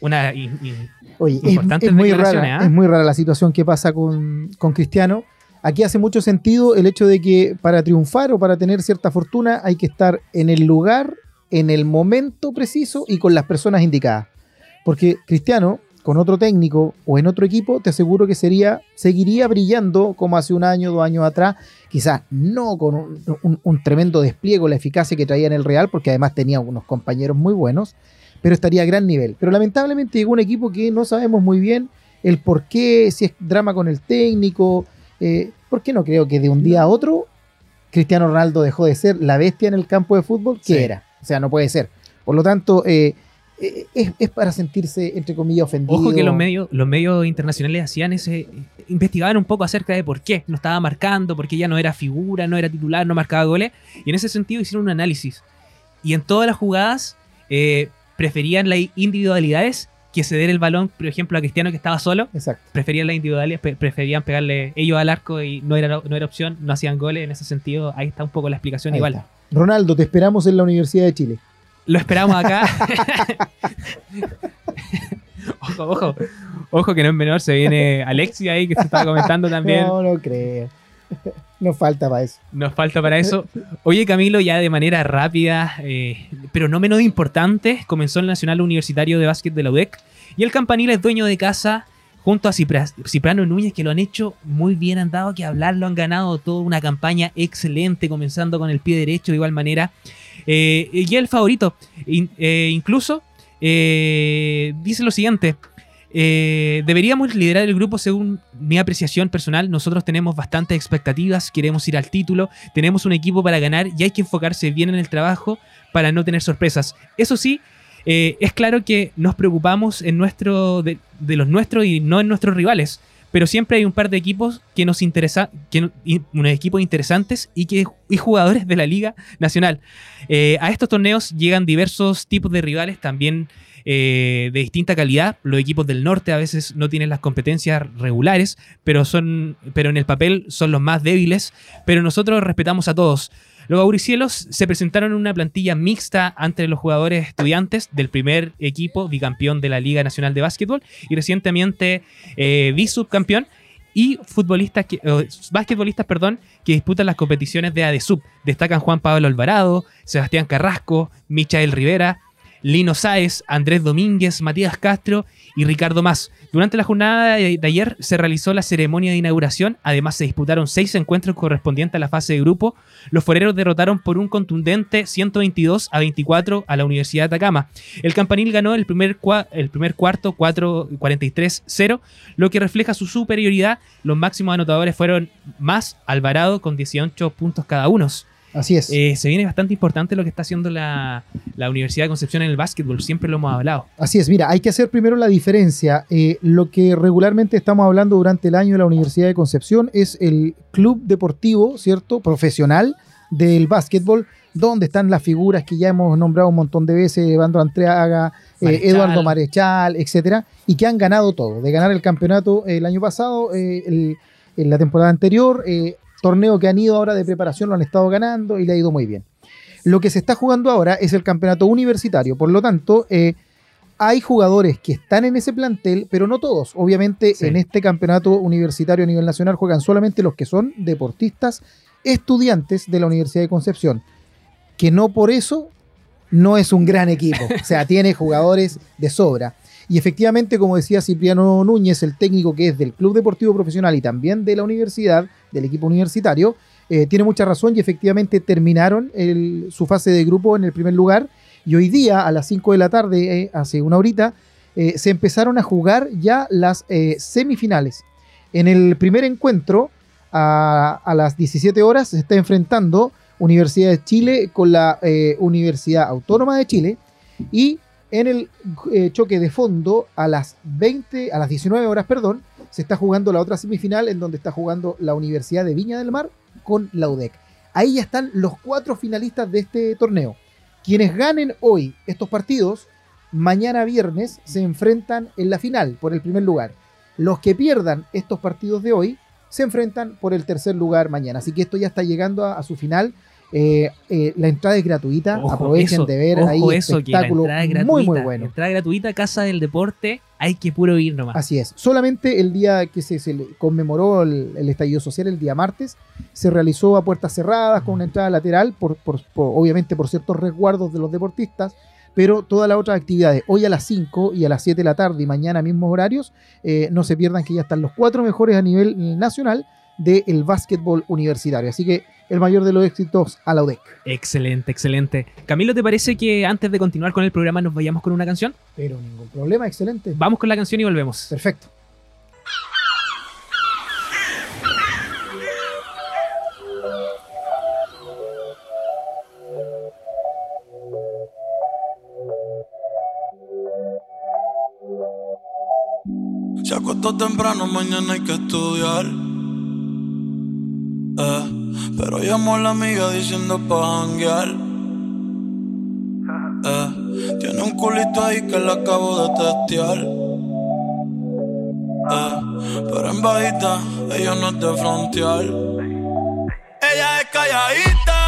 Una y- y- Oye, es, Importantes es muy rara, es muy rara la situación que pasa con, con Cristiano. Aquí hace mucho sentido el hecho de que para triunfar o para tener cierta fortuna hay que estar en el lugar, en el momento preciso y con las personas indicadas. Porque Cristiano, con otro técnico o en otro equipo, te aseguro que sería, seguiría brillando como hace un año, dos años atrás, quizás no con un, un- un tremendo despliegue, la eficacia que traía en el Real, porque además tenía unos compañeros muy buenos, pero estaría a gran nivel. Pero lamentablemente llegó un equipo que no sabemos muy bien el por qué, si es drama con el técnico, eh, ¿por qué no creo que de un día a otro Cristiano Ronaldo dejó de ser la bestia en el campo de fútbol que Sí. era? O sea, no puede ser. Por lo tanto, eh, eh, es, es para sentirse, entre comillas, ofendido. Ojo que los medios, los medios internacionales hacían ese. investigaban un poco acerca de por qué no estaba marcando, por qué ya no era figura, no era titular, no marcaba goles. Y en ese sentido hicieron un análisis. Y en todas las jugadas eh, preferían las individualidades que ceder el balón, por ejemplo, a Cristiano que estaba solo. Exacto. Preferían las individualidades, pre- preferían pegarle ellos al arco y no era, no era opción, no hacían goles. En ese sentido, ahí está un poco la explicación Ahí igual. está. Ronaldo, te esperamos en la Universidad de Chile. Lo esperamos acá. ojo, ojo. Ojo que no es menor, se viene Alexia ahí que se estaba comentando también. No, no creo. No falta para eso. Nos falta para eso. Oye, Camilo, ya de manera rápida, eh, pero no menos importante, comenzó el Nacional Universitario de Básquet de la UDEC y el Campanil es dueño de casa junto a Cipra- Ciprano Núñez, que lo han hecho muy bien, han dado que hablar, lo han ganado toda una campaña excelente, comenzando con el pie derecho de igual manera. Eh, y el favorito, eh, incluso, dice lo siguiente. Eh, deberíamos liderar el grupo según mi apreciación personal. Nosotros tenemos bastantes expectativas, queremos ir al título, tenemos un equipo para ganar y hay que enfocarse bien en el trabajo para no tener sorpresas. Eso sí, eh, es claro que nos preocupamos en nuestro, de, los nuestros y no en nuestros rivales. Pero siempre hay un par de equipos que nos interesa, que, unos equipos interesantes y, que, y jugadores de la Liga Nacional. Eh, a estos torneos llegan diversos tipos de rivales también eh, de distinta calidad. Los equipos del norte a veces no tienen las competencias regulares, pero, son, pero en el papel son los más débiles. Pero nosotros respetamos a todos. Los Auricielos se presentaron en una plantilla mixta entre los jugadores estudiantes del primer equipo bicampeón de la Liga Nacional de Básquetbol y recientemente eh, bisubcampeón y futbolistas que, eh, basquetbolistas perdón, que disputan las competiciones de ADESUB. Destacan Juan Pablo Alvarado, Sebastián Carrasco, Michael Rivera, Lino Sáez, Andrés Domínguez, Matías Castro y Ricardo Más. Durante la jornada de, ayer se realizó la ceremonia de inauguración, además se disputaron seis encuentros correspondientes a la fase de grupo. Los foreros derrotaron por un contundente 122 a 24 a la Universidad de Atacama. El campanil ganó el primer, cuarto 4 43-0, lo que refleja su superioridad. Los máximos anotadores fueron Más Alvarado con 18 puntos cada uno. Así es. Eh, se viene bastante importante lo que está haciendo la, la Universidad de Concepción en el básquetbol, siempre lo hemos hablado. Así es, mira, hay que hacer primero la diferencia. Eh, lo que regularmente estamos hablando durante el año de la Universidad de Concepción es el club deportivo, ¿cierto? Profesional del básquetbol, donde están las figuras que ya hemos nombrado un montón de veces, Evandro Antreaga, eh. Eduardo Marechal, etcétera, y que han ganado todo. De ganar el campeonato el año pasado, eh, el- en la temporada anterior, eh, torneo que han ido ahora de preparación lo han estado ganando y le ha ido muy bien. Lo que se está jugando ahora es el campeonato universitario, por lo tanto, eh, hay jugadores que están en ese plantel, pero no todos. Obviamente, Sí. en este campeonato universitario a nivel nacional juegan solamente los que son deportistas, estudiantes de la Universidad de Concepción, que no por eso no es un gran equipo. O sea, tiene jugadores de sobra. Y efectivamente, como decía Cipriano Núñez, el técnico que es del Club Deportivo Profesional y también de la universidad, del equipo universitario, eh, tiene mucha razón y efectivamente terminaron su fase de grupo en el primer lugar. Y hoy día, a las 5 de la tarde, eh, hace una horita, eh, se empezaron a jugar ya las semifinales. En el primer encuentro, a, a las 17 horas, se está enfrentando Universidad de Chile con la Universidad Autónoma de Chile. Y en el eh, choque de fondo, a las 20, a las 19 horas, perdón, se está jugando la otra semifinal en donde está jugando la Universidad de Viña del Mar con la UDEC. Ahí ya están los cuatro finalistas de este torneo. Quienes ganen hoy estos partidos, mañana viernes se enfrentan en la final por el primer lugar. Los que pierdan estos partidos de hoy se enfrentan por el tercer lugar mañana. Así que esto ya está llegando a, a su final. Eh, eh, la entrada es gratuita. Ojo, Aprovechen eso, de ver ahí eso, que la espectáculo entrada es muy muy bueno. Entrada gratuita, Casa del Deporte, hay que puro ir nomás. Así es. Solamente el día que se, conmemoró el, el estallido social, el día martes, se realizó a puertas cerradas con una entrada lateral, por, por- por- obviamente por ciertos resguardos de los deportistas, pero todas las otras actividades, hoy a las 5 y a las 7 de la tarde y mañana mismos horarios, eh, no se pierdan que ya están los cuatro mejores a nivel nacional del básquetbol universitario. Así que el mayor de los éxitos a la UDEC. Excelente, excelente. Camilo, ¿te parece que antes de continuar con el programa nos vayamos con una canción? Pero ningún problema, excelente. Vamos con la canción y volvemos. Perfecto. Se acostó temprano, mañana hay que estudiar. Eh, pero llamó a la amiga diciendo pa' janguear. Eh, tiene un culito ahí que le acabo de testear. Eh, pero en bajita, ella no es de frontear. Ella es calladita,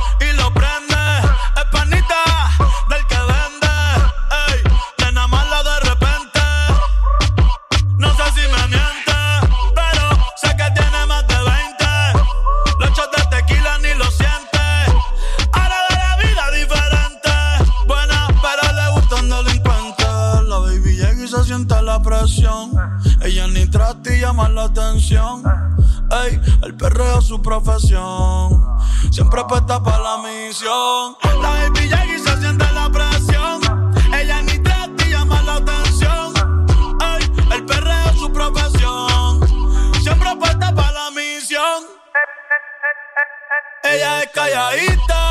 la atención. Ey, el perreo su profesión. Siempre apuesta para la misión. La baby y se siente la presión. Ella ni trata y llama la atención. Ey, el perreo su profesión. Siempre apuesta para la misión. Ella es calladita,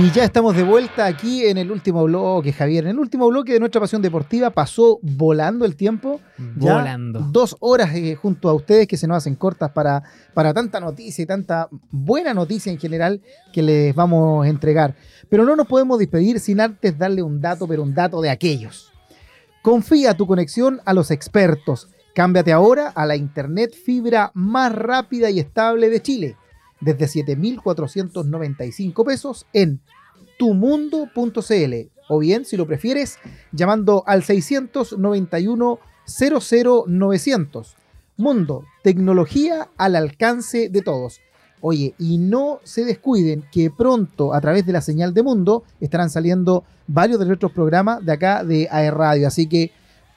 Y ya estamos de vuelta aquí en el último bloque, Javier. En el último bloque de nuestra pasión deportiva pasó volando el tiempo. Ya Volando. Dos horas eh, junto a ustedes que se nos hacen cortas para, para tanta noticia y tanta buena noticia en general que les vamos a entregar. Pero no nos podemos despedir sin antes darle un dato, pero un dato de aquellos. Confía tu conexión a los expertos. Cámbiate ahora a la internet fibra más rápida y estable de Chile desde 7.495 pesos en tumundo.cl o bien, si lo prefieres, llamando al 691 00900. Mundo, tecnología al alcance de todos. Oye, y no se descuiden que pronto a través de la señal de Mundo estarán saliendo varios de nuestros programas de acá de AE Radio. Así que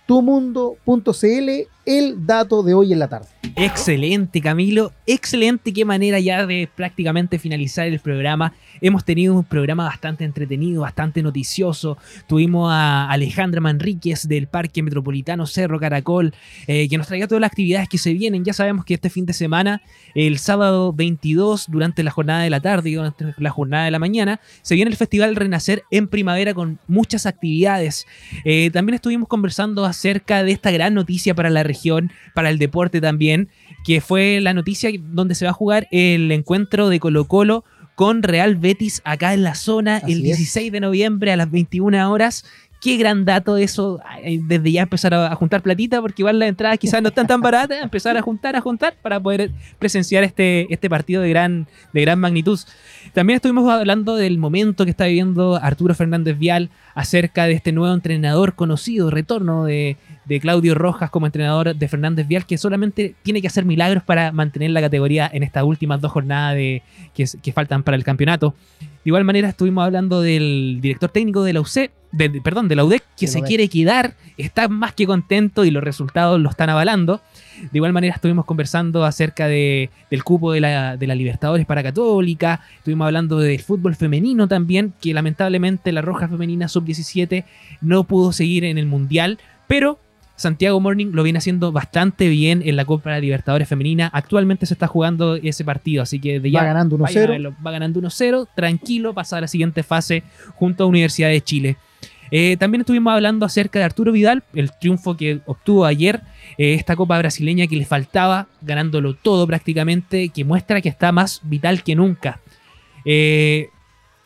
tumundo.cl, el dato de hoy en la tarde. Excelente, Camilo. Excelente. Qué manera ya de prácticamente finalizar el programa. Hemos tenido un programa bastante entretenido, bastante noticioso. Tuvimos a Alejandra Manríquez del Parque Metropolitano Cerro Caracol, eh, que nos traía todas las actividades que se vienen. Ya sabemos que este fin de semana, el sábado 22, durante la jornada de la tarde y durante la jornada de la mañana, se viene el Festival Renacer en primavera con muchas actividades. Eh, también estuvimos conversando acerca de esta gran noticia para la región, para el deporte también, que fue la noticia donde se va a jugar el encuentro de Colo Colo con Real Betis acá en la zona Así el es. 16 de noviembre a las 21 horas. Qué gran dato eso, desde ya empezar a, a juntar platita, porque igual las entradas quizás no están tan baratas, empezar a juntar, a juntar para poder presenciar este, este partido de gran, de gran magnitud. También estuvimos hablando del momento que está viviendo Arturo Fernández Vial acerca de este nuevo entrenador conocido, retorno de, de Claudio Rojas como entrenador de Fernández Vial, que solamente tiene que hacer milagros para mantener la categoría en estas últimas dos jornadas de, que, que faltan para el campeonato. De igual manera estuvimos hablando del director técnico de la UC, de- perdón, de la UDEC, que la se UDEC. quiere quedar, está más que contento y los resultados lo están avalando. De igual manera estuvimos conversando acerca de, del cupo de la, de la Libertadores para Católica, estuvimos hablando del fútbol femenino también, que lamentablemente la Roja Femenina Sub-17 no pudo seguir en el Mundial, pero Santiago Morning lo viene haciendo bastante bien en la Copa Libertadores Femenina. Actualmente se está jugando ese partido, así que de ya Va ganando vayan a 1-0. verlo. Va ganando 1-0, tranquilo, pasa a la siguiente fase junto a Universidad de Chile. Eh, también estuvimos hablando acerca de Arturo Vidal, el triunfo que obtuvo ayer, eh, esta Copa Brasileña que le faltaba, ganándolo todo prácticamente, que muestra que está más vital que nunca. Eh,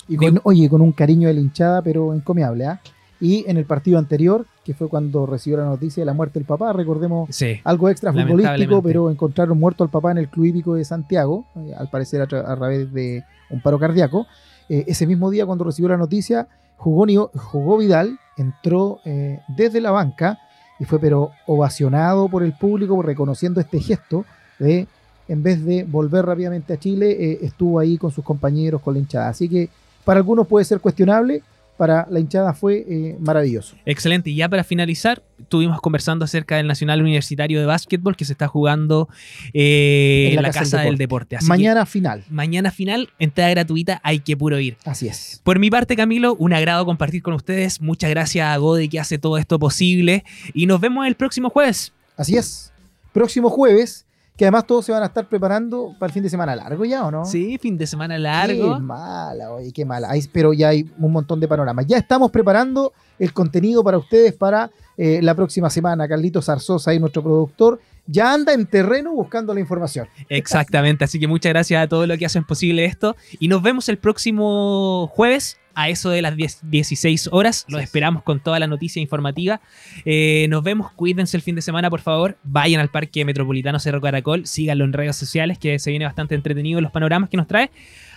Y con, oye, con un cariño de la hinchada, pero encomiable, ¿ah? Y en el partido anterior, que fue cuando recibió la noticia de la muerte del papá, recordemos sí, algo extra futbolístico, pero encontraron muerto al papá en el club hípico de Santiago, eh, al parecer a, tra- a través de un paro cardíaco. Eh, ese mismo día, cuando recibió la noticia, jugó, jugó Vidal, entró eh, desde la banca y fue pero ovacionado por el público reconociendo este gesto de, en vez de volver rápidamente a Chile, estuvo ahí con sus compañeros, con la hinchada. Así que para algunos puede ser cuestionable, para la hinchada fue eh, maravilloso. Excelente. Y ya para finalizar, estuvimos conversando acerca del Nacional Universitario de Básquetbol que se está jugando eh, en la, Casa, del Deporte. Así que Mañana final. mañana final, entrada gratuita, hay que puro ir. Así es. Por mi parte, Camilo, un agrado compartir con ustedes. Muchas gracias a Gode que hace todo esto posible. Y nos vemos el próximo jueves. Así es. Próximo jueves, que además todos se van a estar preparando para el fin de semana largo ya, ¿o no? Sí, fin de semana Qué largo. mala, oye, qué mala. Pero ya hay un montón de panoramas. Ya estamos preparando el contenido para ustedes para eh, la próxima semana. Carlitos Zarzosa, ahí nuestro productor, ya anda en terreno buscando la información. Exactamente. Así que muchas gracias a todos los que hacen posible esto. Y nos vemos el próximo jueves a eso de las 10 16 horas. Los esperamos con toda la noticia informativa. Eh, nos vemos. Cuídense el fin de semana, por favor. Vayan al Parque Metropolitano Cerro Caracol. Síganlo en redes sociales, que se viene bastante entretenido los panoramas que nos trae.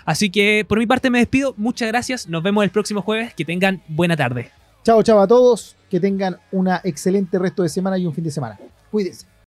Así que por mi parte me despido. Muchas gracias. Nos vemos el próximo jueves. Que tengan buena tarde. Chao, chao a todos. Que tengan una excelente resto de semana y un fin de semana. Cuídense.